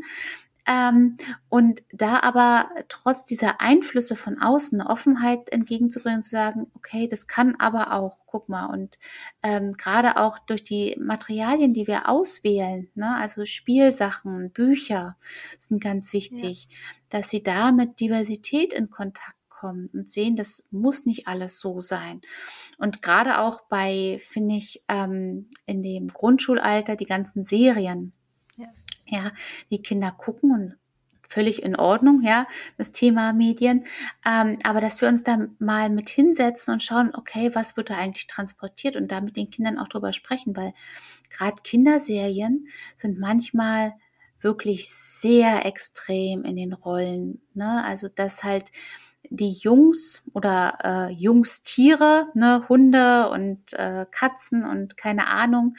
Ähm, und da aber trotz dieser Einflüsse von außen Offenheit entgegenzubringen, zu sagen, okay, das kann aber auch, guck mal, und ähm, gerade auch durch die Materialien, die wir auswählen, ne, also Spielsachen, Bücher sind ganz wichtig, ja. dass sie da mit Diversität in Kontakt kommen und sehen, das muss nicht alles so sein. Und gerade auch bei, finde ich, ähm, in dem Grundschulalter die ganzen Serien, ja ja, die Kinder gucken und völlig in Ordnung, ja, das Thema Medien. Ähm, aber dass wir uns da mal mit hinsetzen und schauen, okay, was wird da eigentlich transportiert und da mit den Kindern auch drüber sprechen, weil gerade Kinderserien sind manchmal wirklich sehr extrem in den Rollen. Ne? Also dass halt die Jungs oder äh, Jungstiere, ne, Hunde und äh, Katzen und keine Ahnung,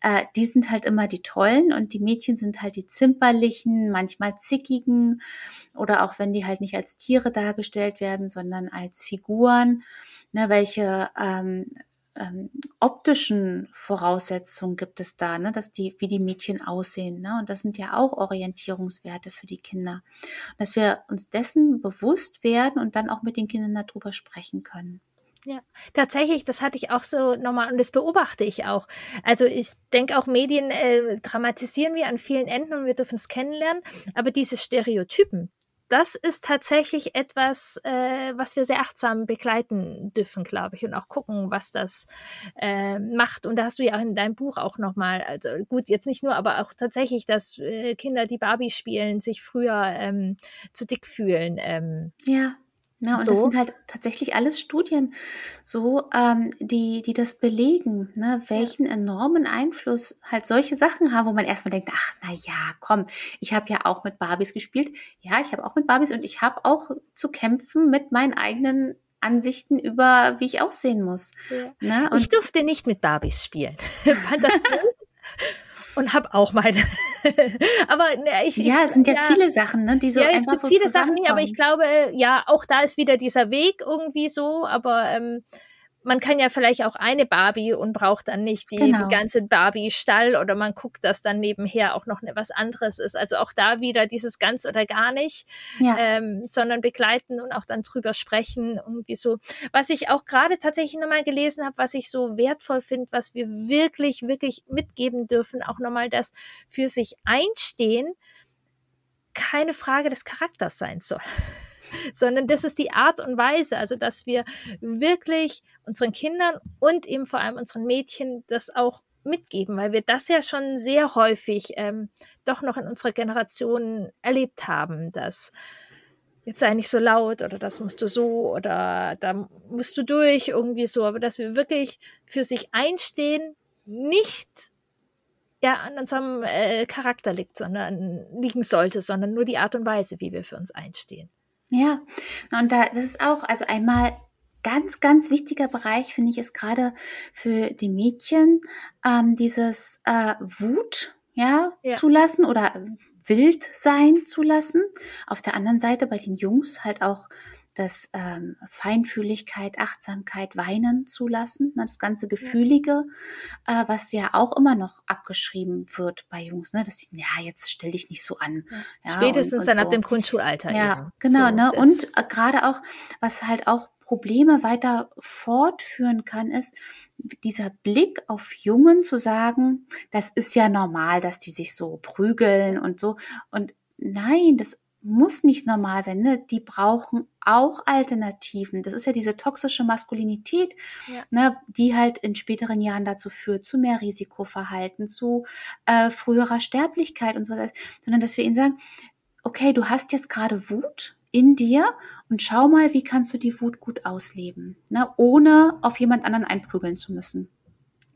äh, die sind halt immer die tollen und die Mädchen sind halt die zimperlichen, manchmal zickigen oder auch wenn die halt nicht als Tiere dargestellt werden, sondern als Figuren, ne, welche ähm, ähm, optischen Voraussetzungen gibt es da, ne, dass die, wie die Mädchen aussehen, ne? Und das sind ja auch Orientierungswerte für die Kinder. Dass wir uns dessen bewusst werden und dann auch mit den Kindern darüber sprechen können. Ja, tatsächlich, das hatte ich auch so nochmal und das beobachte ich auch. Also ich denke auch, Medien äh, dramatisieren wir an vielen Enden und wir dürfen es kennenlernen, aber diese Stereotypen, das ist tatsächlich etwas, äh, was wir sehr achtsam begleiten dürfen, glaube ich, und auch gucken, was das äh, macht. Und da hast du ja auch in deinem Buch auch nochmal, also gut, jetzt nicht nur, aber auch tatsächlich, dass äh, Kinder, die Barbie spielen, sich früher ähm, zu dick fühlen. Ähm, ja. Ne, und so. das sind halt tatsächlich alles Studien, so ähm, die, die das belegen, ne, welchen ja. enormen Einfluss halt solche Sachen haben, wo man erstmal denkt, ach na ja, komm, ich habe ja auch mit Barbies gespielt, ja, ich habe auch mit Barbies und ich habe auch zu kämpfen mit meinen eigenen Ansichten über, wie ich aussehen muss. Ja. Ne? ich durfte nicht mit Barbies spielen. Und habe auch meine. aber ne, ich, ja, es sind ja, ja, viele Sachen, ne, die so ja, es gibt so viele Sachen, aber ich glaube, ja, auch da ist wieder dieser Weg irgendwie so, aber ähm, man kann ja vielleicht auch eine Barbie und braucht dann nicht die, genau. die ganze Barbie-Stall oder man guckt, dass dann nebenher auch noch ne, was anderes ist. Also auch da wieder dieses ganz oder gar nicht, ja. ähm, sondern begleiten und auch dann drüber sprechen. Irgendwie so. Was ich auch gerade tatsächlich nochmal gelesen habe, was ich so wertvoll finde, was wir wirklich, wirklich mitgeben dürfen, auch nochmal das für sich einstehen, keine Frage des Charakters sein soll sondern das ist die Art und Weise, also dass wir wirklich unseren Kindern und eben vor allem unseren Mädchen das auch mitgeben, weil wir das ja schon sehr häufig ähm, doch noch in unserer Generation erlebt haben, dass jetzt sei nicht so laut oder das musst du so oder da musst du durch irgendwie so, aber dass wir wirklich für sich einstehen, nicht ja an unserem äh, Charakter liegt, sondern liegen sollte, sondern nur die Art und Weise, wie wir für uns einstehen. Ja, und da das ist auch also einmal ganz, ganz wichtiger Bereich, finde ich, ist gerade für die Mädchen ähm, dieses äh, Wut ja, ja, zulassen oder wild sein zu lassen. Auf der anderen Seite bei den Jungs halt auch das ähm, Feinfühligkeit, Achtsamkeit, Weinen zulassen, ne, das ganze Gefühlige, äh, was ja auch immer noch abgeschrieben wird bei Jungs, ne, dass sie, ja, jetzt stell dich nicht so an. Ja, Spätestens und, und dann so. ab dem Grundschulalter. Ja, eben. genau, so, ne, und äh, gerade auch, was halt auch Probleme weiter fortführen kann, ist dieser Blick auf Jungen zu sagen, das ist ja normal, dass die sich so prügeln und so. Und nein, das muss nicht normal sein. Ne? Die brauchen auch Alternativen. Das ist ja diese toxische Maskulinität, ja. ne, die halt in späteren Jahren dazu führt, zu mehr Risikoverhalten, zu äh, früherer Sterblichkeit und so weiter. Sondern dass wir ihnen sagen, okay, du hast jetzt gerade Wut, in dir und schau mal, wie kannst du die Wut gut ausleben, ne, ohne auf jemand anderen einprügeln zu müssen.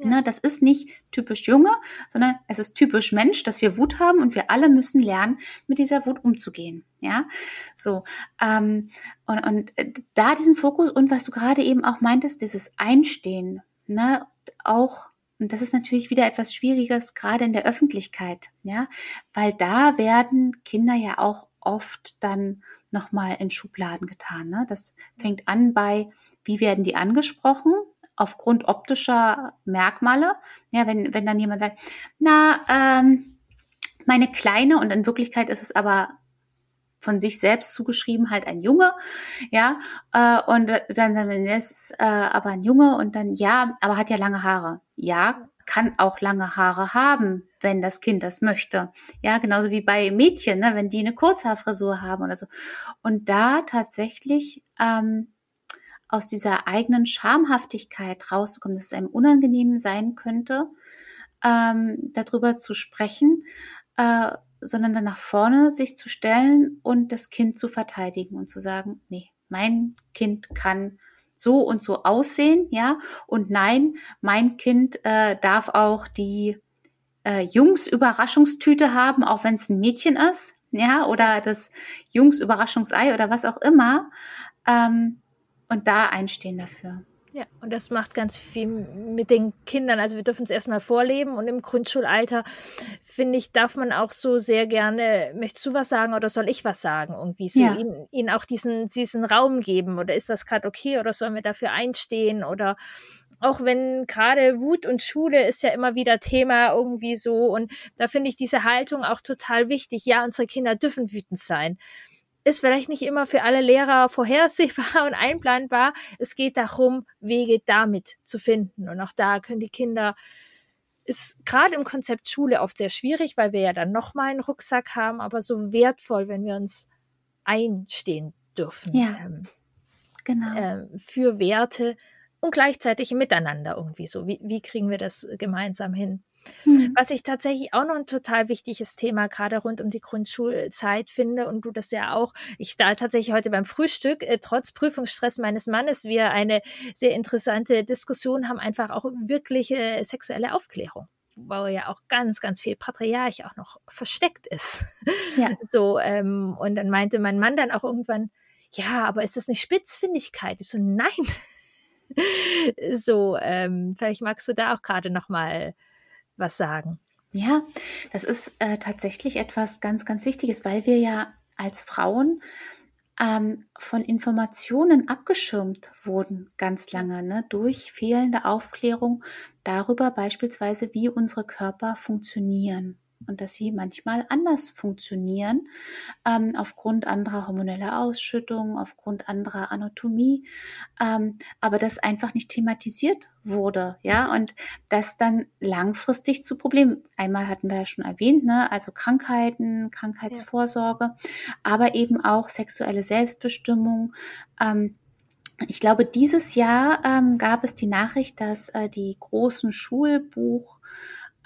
Ja. Ne, das ist nicht typisch Junge, sondern es ist typisch Mensch, dass wir Wut haben und wir alle müssen lernen, mit dieser Wut umzugehen. Ja, so ähm, und, und äh, da diesen Fokus und was du gerade eben auch meintest, dieses Einstehen, ne, auch und das ist natürlich wieder etwas Schwieriges, gerade in der Öffentlichkeit, ja, weil da werden Kinder ja auch oft dann nochmal in Schubladen getan. Ne? Das fängt an bei, wie werden die angesprochen? Aufgrund optischer Merkmale. Ja, wenn, wenn dann jemand sagt, na, ähm, meine Kleine, und in Wirklichkeit ist es aber von sich selbst zugeschrieben halt ein Junge, ja, äh, und dann sagen wir, es ist äh, aber ein Junge und dann ja, aber hat ja lange Haare. Ja, kann auch lange Haare haben, wenn das Kind das möchte. Ja, genauso wie bei Mädchen, ne, wenn die eine Kurzhaarfrisur haben oder so. Und da tatsächlich ähm, aus dieser eigenen Schamhaftigkeit rauszukommen, dass es einem unangenehm sein könnte, ähm, darüber zu sprechen, äh, sondern dann nach vorne sich zu stellen und das Kind zu verteidigen und zu sagen, nee, mein Kind kann so und so aussehen, ja. Und nein, mein Kind äh, darf auch die äh, Jungs Überraschungstüte haben, auch wenn es ein Mädchen ist, ja, oder das Jungs Überraschungsei oder was auch immer. Ähm, und da einstehen dafür. Ja, und das macht ganz viel mit den Kindern. Also wir dürfen es erstmal vorleben und im Grundschulalter, finde ich, darf man auch so sehr gerne, möchtest du was sagen oder soll ich was sagen? Irgendwie so ja. ihnen, ihnen auch diesen, diesen Raum geben oder ist das gerade okay oder sollen wir dafür einstehen oder auch wenn gerade Wut und Schule ist ja immer wieder Thema irgendwie so und da finde ich diese Haltung auch total wichtig. Ja, unsere Kinder dürfen wütend sein ist vielleicht nicht immer für alle Lehrer vorhersehbar und einplanbar. Es geht darum, Wege damit zu finden. Und auch da können die Kinder, ist gerade im Konzept Schule oft sehr schwierig, weil wir ja dann nochmal einen Rucksack haben, aber so wertvoll, wenn wir uns einstehen dürfen. Ja, ähm, genau. Ähm, für Werte und gleichzeitig Miteinander irgendwie so. Wie, wie kriegen wir das gemeinsam hin? Mhm. Was ich tatsächlich auch noch ein total wichtiges Thema gerade rund um die Grundschulzeit finde und du das ja auch, ich da tatsächlich heute beim Frühstück, äh, trotz Prüfungsstress meines Mannes, wir eine sehr interessante Diskussion haben, einfach auch wirkliche sexuelle Aufklärung wo ja auch ganz, ganz viel Patriarch auch noch versteckt ist. Ja. So, ähm, und dann meinte mein Mann dann auch irgendwann, ja, aber ist das nicht Spitzfindigkeit? Ich so, nein. so, ähm, vielleicht magst du da auch gerade noch mal was sagen. Ja, das ist äh, tatsächlich etwas ganz, ganz Wichtiges, weil wir ja als Frauen ähm, von Informationen abgeschirmt wurden ganz lange, ne, durch fehlende Aufklärung darüber beispielsweise, wie unsere Körper funktionieren und dass sie manchmal anders funktionieren, ähm, aufgrund anderer hormoneller Ausschüttung, aufgrund anderer Anatomie, ähm, aber das einfach nicht thematisiert wurde, ja, und das dann langfristig zu Problemen. Einmal hatten wir ja schon erwähnt, ne, also Krankheiten, Krankheitsvorsorge, ja. aber eben auch sexuelle Selbstbestimmung. Ähm, ich glaube, dieses Jahr ähm, gab es die Nachricht, dass äh, die großen Schulbuch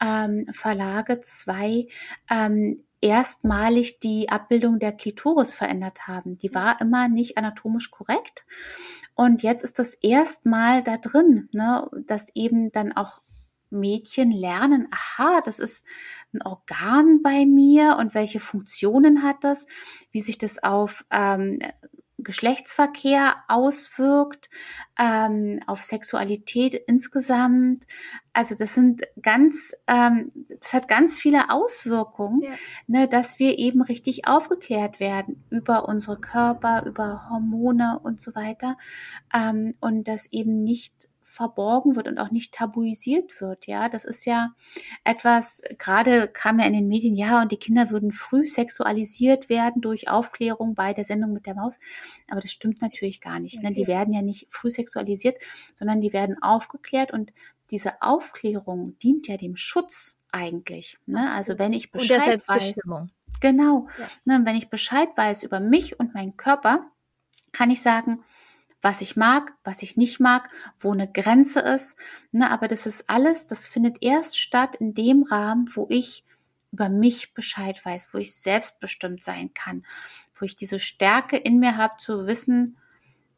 ähm, Verlage zwei ähm, erstmalig die Abbildung der Klitoris verändert haben. Die war immer nicht anatomisch korrekt. Und jetzt ist das erstmal da drin, ne, dass eben dann auch Mädchen lernen, aha, das ist ein Organ bei mir und welche Funktionen hat das, wie sich das auf ähm, Geschlechtsverkehr auswirkt, ähm, auf Sexualität insgesamt. Also das sind ganz, ähm, das hat ganz viele Auswirkungen, ja. ne, dass wir eben richtig aufgeklärt werden über unsere Körper, über Hormone und so weiter ähm, und dass eben nicht verborgen wird und auch nicht tabuisiert wird. Ja, das ist ja etwas, gerade kam ja in den Medien, ja, und die Kinder würden früh sexualisiert werden durch Aufklärung bei der Sendung mit der Maus. Aber das stimmt natürlich gar nicht. Ne? Die werden ja nicht früh sexualisiert, sondern die werden aufgeklärt und diese Aufklärung dient ja dem Schutz eigentlich. Ne? Also wenn ich Bescheid weiß, genau, ja. ne, wenn ich Bescheid weiß über mich und meinen Körper, kann ich sagen, was ich mag, was ich nicht mag, wo eine Grenze ist. Ne, aber das ist alles, das findet erst statt in dem Rahmen, wo ich über mich Bescheid weiß, wo ich selbstbestimmt sein kann, wo ich diese Stärke in mir habe, zu wissen,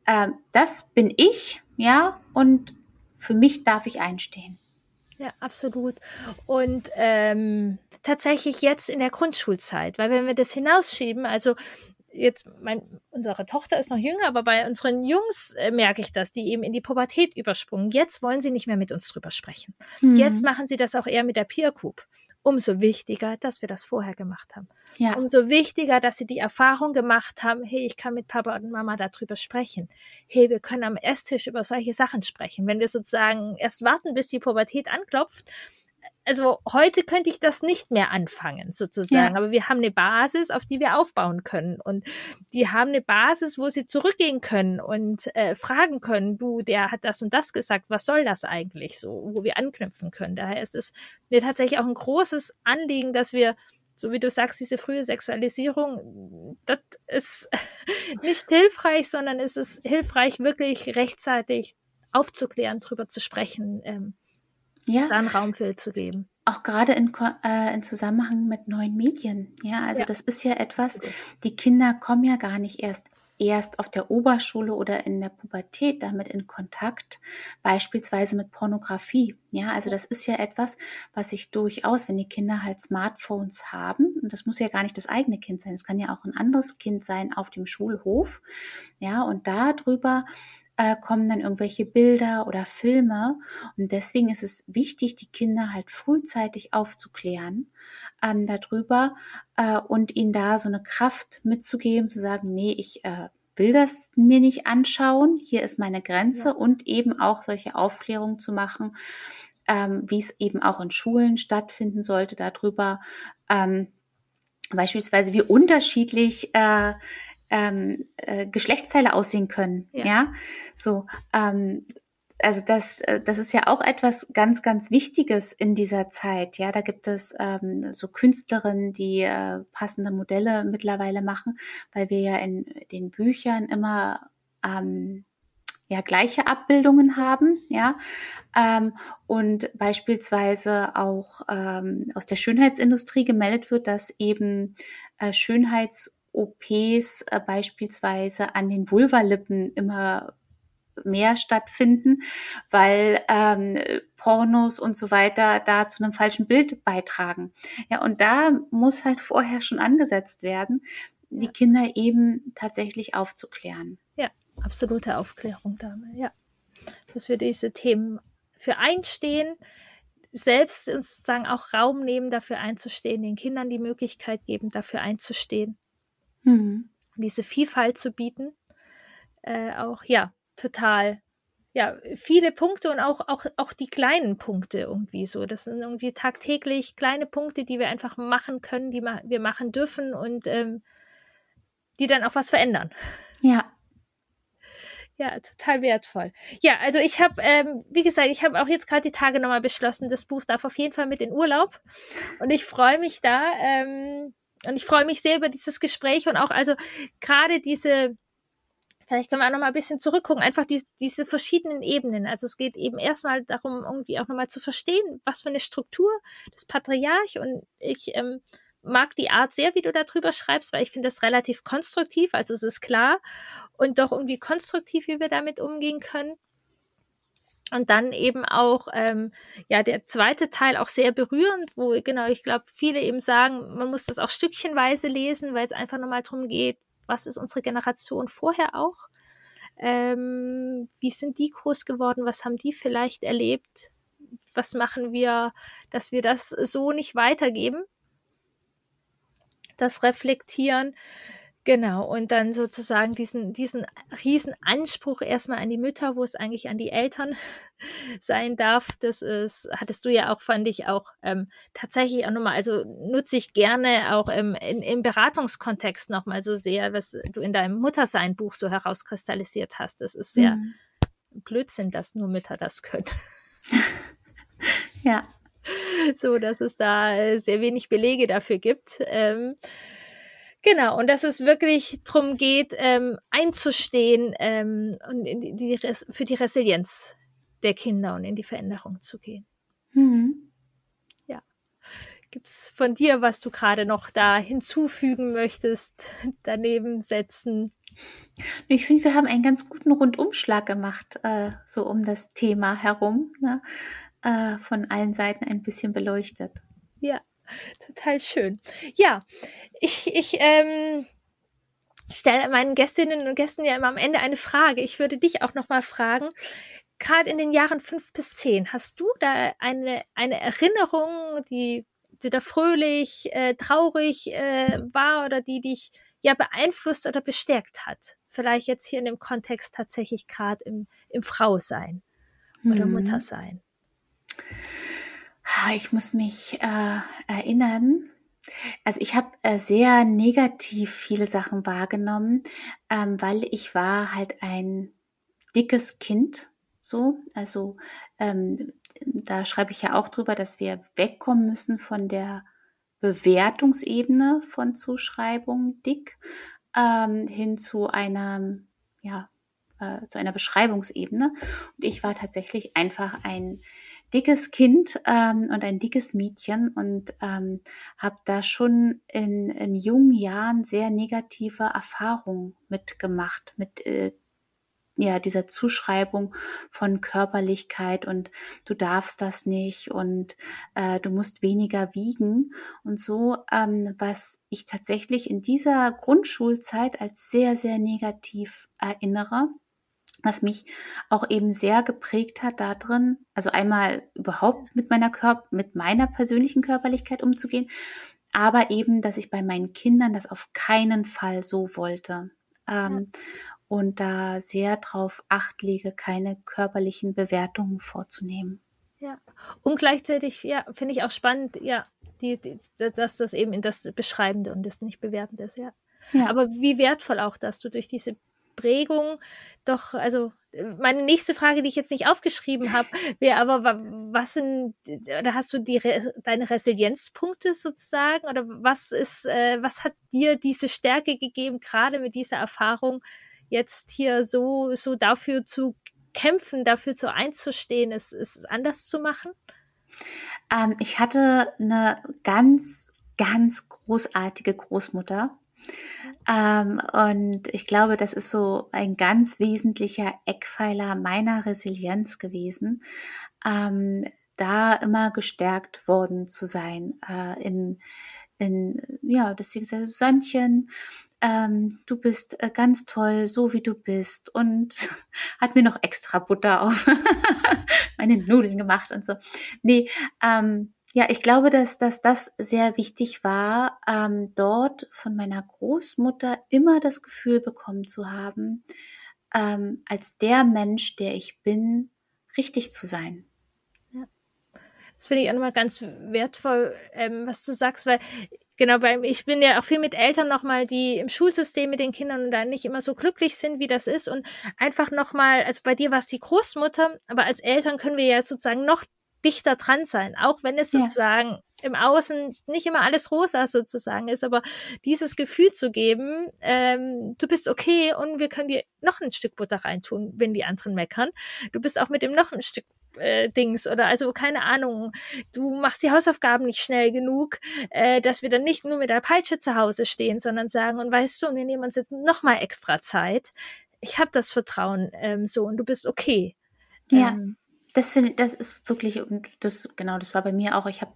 äh, das bin ich, ja, und für mich darf ich einstehen. Ja, absolut. Und ähm, tatsächlich jetzt in der Grundschulzeit, weil wenn wir das hinausschieben, also jetzt, mein, unsere Tochter ist noch jünger, aber bei unseren Jungs äh, merke ich das, die eben in die Pubertät übersprungen. Jetzt wollen sie nicht mehr mit uns drüber sprechen. Mhm. Jetzt machen sie das auch eher mit der Peer Group. Umso wichtiger, dass wir das vorher gemacht haben. Ja. Umso wichtiger, dass sie die Erfahrung gemacht haben, hey, ich kann mit Papa und Mama darüber sprechen. Hey, wir können am Esstisch über solche Sachen sprechen. Wenn wir sozusagen erst warten, bis die Pubertät anklopft, also heute könnte ich das nicht mehr anfangen, sozusagen. Ja. Aber wir haben eine Basis, auf die wir aufbauen können. Und die haben eine Basis, wo sie zurückgehen können und äh, fragen können, du, der hat das und das gesagt, was soll das eigentlich so, wo wir anknüpfen können. Daher ist es mir tatsächlich auch ein großes Anliegen, dass wir so wie du sagst, diese frühe Sexualisierung, das ist nicht hilfreich, sondern es ist hilfreich, wirklich rechtzeitig aufzuklären, drüber zu sprechen. Ähm, ja. dann Raum für zu geben. Auch gerade in, äh, in Zusammenhang mit neuen Medien. Ja, also ja. das ist ja etwas, die Kinder kommen ja gar nicht erst erst auf der Oberschule oder in der Pubertät damit in Kontakt, beispielsweise mit Pornografie. Ja, also das ist ja etwas, was sich durchaus, wenn die Kinder halt Smartphones haben, und das muss ja gar nicht das eigene Kind sein, es kann ja auch ein anderes Kind sein auf dem Schulhof, ja, und darüber äh, kommen dann irgendwelche Bilder oder Filme. Und deswegen ist es wichtig, die Kinder halt frühzeitig aufzuklären ähm, darüber äh, und ihnen da so eine Kraft mitzugeben, zu sagen, nee, ich äh, will das mir nicht anschauen, hier ist meine Grenze ja. und eben auch solche Aufklärungen zu machen, ähm, wie es eben auch in Schulen stattfinden sollte, darüber ähm, beispielsweise wie unterschiedlich äh, ähm, äh, Geschlechtsteile aussehen können. Ja, ja? so. Ähm, also das, äh, das ist ja auch etwas ganz, ganz Wichtiges in dieser Zeit. Ja, da gibt es ähm, so Künstlerinnen, die äh, passende Modelle mittlerweile machen, weil wir ja in den Büchern immer ähm, ja gleiche Abbildungen haben, ja, ähm, und beispielsweise auch ähm, aus der Schönheitsindustrie gemeldet wird, dass eben äh, Schönheits OPs äh, beispielsweise an den Vulvalippen immer mehr stattfinden, weil ähm, Pornos und so weiter da zu einem falschen Bild beitragen. Ja, und da muss halt vorher schon angesetzt werden, die Kinder eben tatsächlich aufzuklären. Ja, absolute Aufklärung damit, ja. Dass wir diese Themen für einstehen, selbst sozusagen auch Raum nehmen, dafür einzustehen, den Kindern die Möglichkeit geben, dafür einzustehen mhm. diese Vielfalt zu bieten. Äh, auch ja, total. Ja, viele Punkte und auch, auch, auch die kleinen Punkte irgendwie so. Das sind irgendwie tagtäglich kleine Punkte, die wir einfach machen können, die wir machen dürfen und ähm, die dann auch was verändern. Ja, ja, total wertvoll. Ja, also ich habe, ähm, wie gesagt, ich habe auch jetzt gerade die Tage nochmal beschlossen, das Buch darf auf jeden Fall mit in Urlaub. Und ich freue mich da, ähm, und ich freue mich sehr über dieses Gespräch und auch also gerade diese, vielleicht können wir auch noch mal ein bisschen zurückgucken, einfach die, diese verschiedenen Ebenen. Also es geht eben erstmal darum, irgendwie auch noch mal zu verstehen, was für eine Struktur das Patriarch und ich ähm, mag die Art sehr, wie du darüber schreibst, weil ich finde das relativ konstruktiv. Also es ist klar und doch irgendwie konstruktiv, wie wir damit umgehen können. Und dann eben auch, ähm, ja, der zweite Teil auch sehr berührend, wo, genau, ich glaube, viele eben sagen, man muss das auch stückchenweise lesen, weil es einfach nochmal darum geht, was ist unsere Generation vorher auch? Ähm, wie sind die groß geworden? Was haben die vielleicht erlebt? Was machen wir, dass wir das so nicht weitergeben? Das reflektieren. Genau, und dann sozusagen diesen, diesen riesen Anspruch erstmal an die Mütter, wo es eigentlich an die Eltern sein darf. Das ist, hattest du ja auch, fand ich auch ähm, tatsächlich auch nochmal, also nutze ich gerne auch im, in, im Beratungskontext nochmal so sehr, was du in deinem Muttersein-Buch so herauskristallisiert hast. Das ist sehr mhm. Blödsinn, dass nur Mütter das können. ja. So, dass es da sehr wenig Belege dafür gibt. Ähm, Genau, und dass es wirklich darum geht, ähm, einzustehen ähm, und die, für die Resilienz der Kinder und in die Veränderung zu gehen. Mhm. Ja. Gibt es von dir, was du gerade noch da hinzufügen möchtest, daneben setzen? Ich finde, wir haben einen ganz guten Rundumschlag gemacht, äh, so um das Thema herum, ne? äh, von allen Seiten ein bisschen beleuchtet. Ja, total schön. Ja, ich, ich ähm, stelle meinen Gästinnen und Gästen ja immer am Ende eine Frage. Ich würde dich auch noch mal fragen. Gerade in den Jahren fünf bis zehn, hast du da eine, eine Erinnerung, die, die da fröhlich, äh, traurig äh, war oder die dich ja beeinflusst oder bestärkt hat? Vielleicht jetzt hier in dem Kontext tatsächlich gerade im, im Frausein oder mhm. Muttersein. Ich muss mich äh, erinnern. Also ich habe äh, sehr negativ viele Sachen wahrgenommen, ähm, weil ich war halt ein dickes Kind. So, also ähm, da schreibe ich ja auch drüber, dass wir wegkommen müssen von der Bewertungsebene von Zuschreibung dick ähm, hin zu einer, ja, äh, zu einer Beschreibungsebene. Und ich war tatsächlich einfach ein dickes Kind ähm, und ein dickes Mädchen und ähm, habe da schon in, in jungen Jahren sehr negative Erfahrungen mitgemacht mit äh, ja, dieser Zuschreibung von Körperlichkeit und du darfst das nicht und äh, du musst weniger wiegen und so, ähm, was ich tatsächlich in dieser Grundschulzeit als sehr, sehr negativ erinnere was mich auch eben sehr geprägt hat da drin, also einmal überhaupt mit meiner Körper, mit meiner persönlichen Körperlichkeit umzugehen, aber eben, dass ich bei meinen Kindern das auf keinen Fall so wollte. Ähm, ja. Und da sehr drauf acht lege, keine körperlichen Bewertungen vorzunehmen. Ja, und gleichzeitig, ja, finde ich auch spannend, ja, die, die, dass das eben in das Beschreibende und das nicht Bewertende ist, ja. ja. Aber wie wertvoll auch, dass du durch diese Prägung. Doch, also meine nächste Frage, die ich jetzt nicht aufgeschrieben habe, wäre aber, was sind, oder hast du die, deine Resilienzpunkte sozusagen, oder was ist, äh, was hat dir diese Stärke gegeben, gerade mit dieser Erfahrung, jetzt hier so, so dafür zu kämpfen, dafür zu einzustehen, es, es anders zu machen? Ähm, ich hatte eine ganz, ganz großartige Großmutter, ähm, und ich glaube, das ist so ein ganz wesentlicher Eckpfeiler meiner Resilienz gewesen, ähm, da immer gestärkt worden zu sein. Äh, in, in, ja, sie gesagt hat, Sandchen, ähm, du bist äh, ganz toll, so wie du bist. Und hat mir noch extra Butter auf meine Nudeln gemacht und so. Nee, ähm, ja, ich glaube, dass, dass das sehr wichtig war, ähm, dort von meiner Großmutter immer das Gefühl bekommen zu haben, ähm, als der Mensch, der ich bin, richtig zu sein. Ja. Das finde ich auch nochmal ganz wertvoll, ähm, was du sagst, weil genau, weil ich bin ja auch viel mit Eltern nochmal, die im Schulsystem mit den Kindern da nicht immer so glücklich sind, wie das ist. Und einfach nochmal, also bei dir war es die Großmutter, aber als Eltern können wir ja sozusagen noch dichter dran sein, auch wenn es sozusagen ja. im Außen nicht immer alles rosa sozusagen ist, aber dieses Gefühl zu geben, ähm, du bist okay und wir können dir noch ein Stück Butter reintun, wenn die anderen meckern. Du bist auch mit dem noch ein Stück äh, oder also keine Ahnung, du machst die Hausaufgaben nicht schnell genug, äh, dass wir dann nicht nur mit der Peitsche zu Hause stehen, sondern sagen, und weißt du, wir nehmen uns jetzt nochmal extra Zeit. Ich habe das Vertrauen ähm, so und du bist okay. Ja. Ähm, das finde das ist wirklich und das genau, das war bei mir auch. Ich habe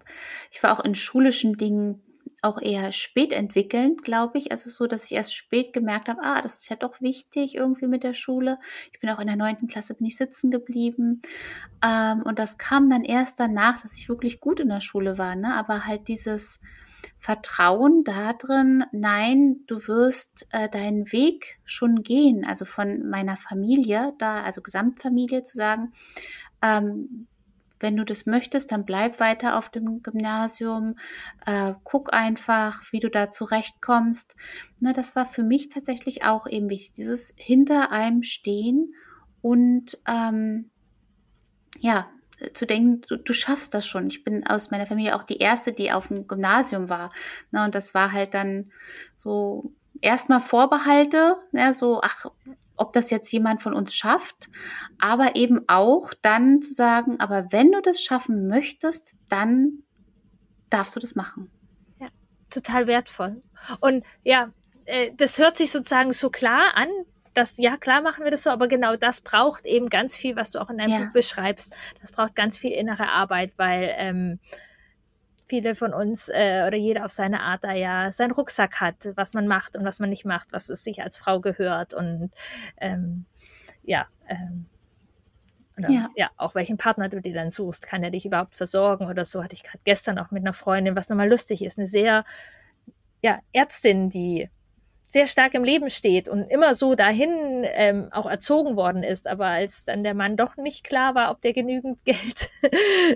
ich war auch in schulischen Dingen auch eher spät entwickelnd, glaube ich. Also so, dass ich erst spät gemerkt habe, ah, das ist ja doch wichtig irgendwie mit der Schule. Ich bin auch in der neunten Klasse bin ich sitzen geblieben. Ähm, und das kam dann erst danach, dass ich wirklich gut in der Schule war. Ne? Aber halt dieses Vertrauen da drin, nein, du wirst äh, deinen Weg schon gehen. Also von meiner Familie, da, also Gesamtfamilie zu sagen, ähm, wenn du das möchtest, dann bleib weiter auf dem Gymnasium, äh, guck einfach, wie du da zurechtkommst. Ne, das war für mich tatsächlich auch eben wichtig, dieses hinter einem stehen und ähm, ja, zu denken, du, du, schaffst das schon. Ich bin aus meiner Familie auch die erste, die auf dem Gymnasium war. Ne, und das war halt dann so erstmal Vorbehalte, ne, so, ach, ob das jetzt jemand von uns schafft, aber eben auch dann zu sagen, aber wenn du das schaffen möchtest, dann darfst du das machen. Ja, total wertvoll. Und ja, äh, das hört sich sozusagen so klar an, dass, ja, klar machen wir das so, aber genau das braucht eben ganz viel, was du auch in deinem ja. Buch beschreibst. Das braucht ganz viel innere Arbeit, weil ähm, viele von uns äh, oder jeder auf seine Art da ja seinen Rucksack hat, was man macht und was man nicht macht, was es sich als Frau gehört und ähm, ja, ähm, oder, ja. ja. auch welchen Partner du dir dann suchst, kann er dich überhaupt versorgen oder so. Hatte ich gerade gestern auch mit einer Freundin, was nochmal lustig ist, eine sehr ja, Ärztin, die sehr stark im Leben steht und immer so dahin ähm, auch erzogen worden ist. Aber als dann der Mann doch nicht klar war, ob der genügend Geld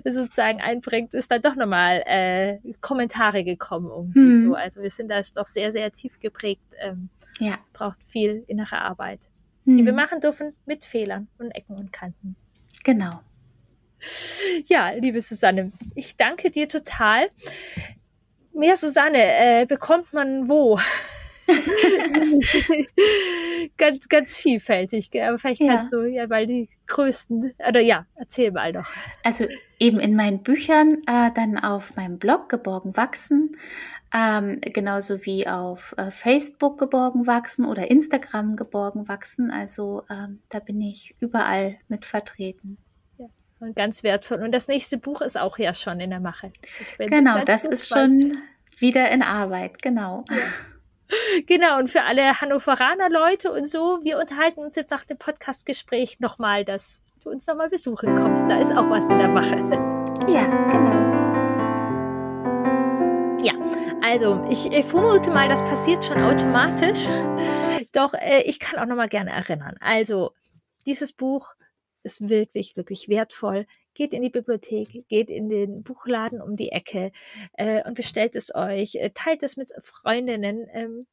sozusagen einbringt, ist dann doch nochmal äh, Kommentare gekommen. Irgendwie mhm. so. Also wir sind da doch sehr, sehr tief geprägt. Ähm, ja. Es braucht viel innere Arbeit, mhm. die wir machen dürfen mit Fehlern und Ecken und Kanten. Genau. Ja, liebe Susanne, ich danke dir total. Mehr Susanne äh, bekommt man wo? ganz, ganz vielfältig, aber vielleicht ja. kannst du ja mal die größten, oder ja, erzähl mal doch. Also eben in meinen Büchern, äh, dann auf meinem Blog Geborgen wachsen, ähm, genauso wie auf äh, Facebook Geborgen wachsen oder Instagram Geborgen wachsen. Also ähm, da bin ich überall mit vertreten. Ja, und ganz wertvoll. Und das nächste Buch ist auch ja schon in der Mache. Genau, das ist schon wieder in Arbeit, genau. Ja. Genau, und für alle Hannoveraner Leute und so, wir unterhalten uns jetzt nach dem Podcastgespräch nochmal, dass du uns nochmal besuchen kommst. Da ist auch was in der Mache. Ja, genau. Ja, also ich, ich vermute mal, das passiert schon automatisch. Doch äh, ich kann auch nochmal gerne erinnern. Also, dieses Buch ist wirklich, wirklich wertvoll. Geht in die Bibliothek, geht in den Buchladen um die Ecke äh, und bestellt es euch, äh, teilt es mit Freundinnen. Ähm,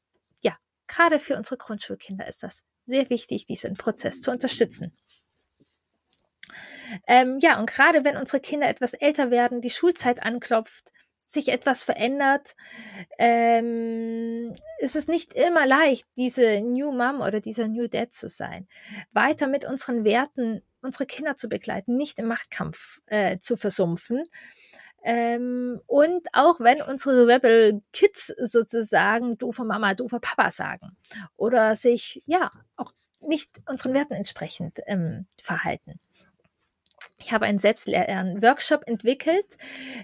ja, gerade für unsere Grundschulkinder ist das sehr wichtig, diesen Prozess zu unterstützen. Ähm, ja, und gerade wenn unsere Kinder etwas älter werden, die Schulzeit anklopft, sich etwas verändert, ähm, ist es nicht immer leicht, diese New Mom oder dieser New Dad zu sein. Weiter mit unseren Werten unsere Kinder zu begleiten, nicht im Machtkampf äh, zu versumpfen. Ähm, und auch wenn unsere Rebel Kids sozusagen doofe Mama, doofe Papa sagen oder sich ja auch nicht unseren Werten entsprechend ähm, verhalten. Ich habe einen Selbstlern-Workshop entwickelt,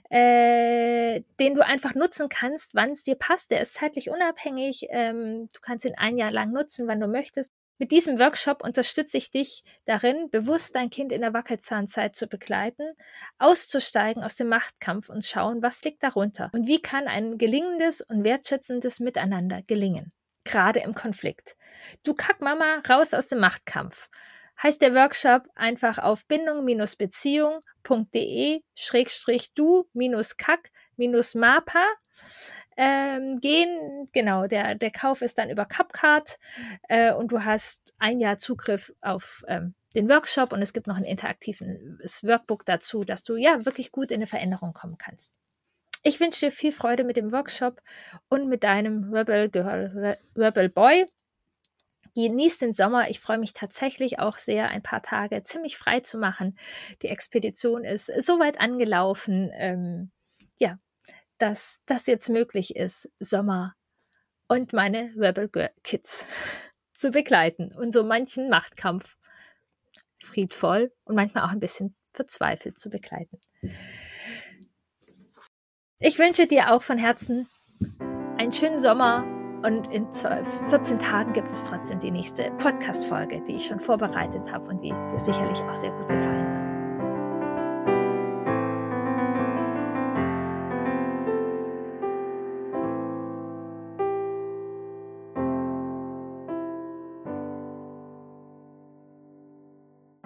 äh, den du einfach nutzen kannst, wann es dir passt. Der ist zeitlich unabhängig. Ähm, du kannst ihn ein Jahr lang nutzen, wann du möchtest. Mit diesem Workshop unterstütze ich dich darin, bewusst dein Kind in der Wackelzahnzeit zu begleiten, auszusteigen aus dem Machtkampf und schauen, was liegt darunter und wie kann ein gelingendes und wertschätzendes Miteinander gelingen, gerade im Konflikt. Du Kackmama, raus aus dem Machtkampf. Heißt der Workshop einfach auf bindung-beziehung.de schrägstrich du-kack-mapa ähm, gehen. Genau, der, der Kauf ist dann über CupCard äh, und du hast ein Jahr Zugriff auf ähm, den Workshop und es gibt noch ein interaktives Workbook dazu, dass du ja wirklich gut in eine Veränderung kommen kannst. Ich wünsche dir viel Freude mit dem Workshop und mit deinem Rebel Girl, Rebel Boy. Genießt den Sommer. Ich freue mich tatsächlich auch sehr, ein paar Tage ziemlich frei zu machen. Die Expedition ist so weit angelaufen, ähm, ja, dass das jetzt möglich ist, Sommer und meine Rebel Girl Kids zu begleiten und so manchen Machtkampf friedvoll und manchmal auch ein bisschen verzweifelt zu begleiten. Ich wünsche dir auch von Herzen einen schönen Sommer und in 12, 14 Tagen gibt es trotzdem die nächste Podcast-Folge, die ich schon vorbereitet habe und die dir sicherlich auch sehr gut gefallen wird.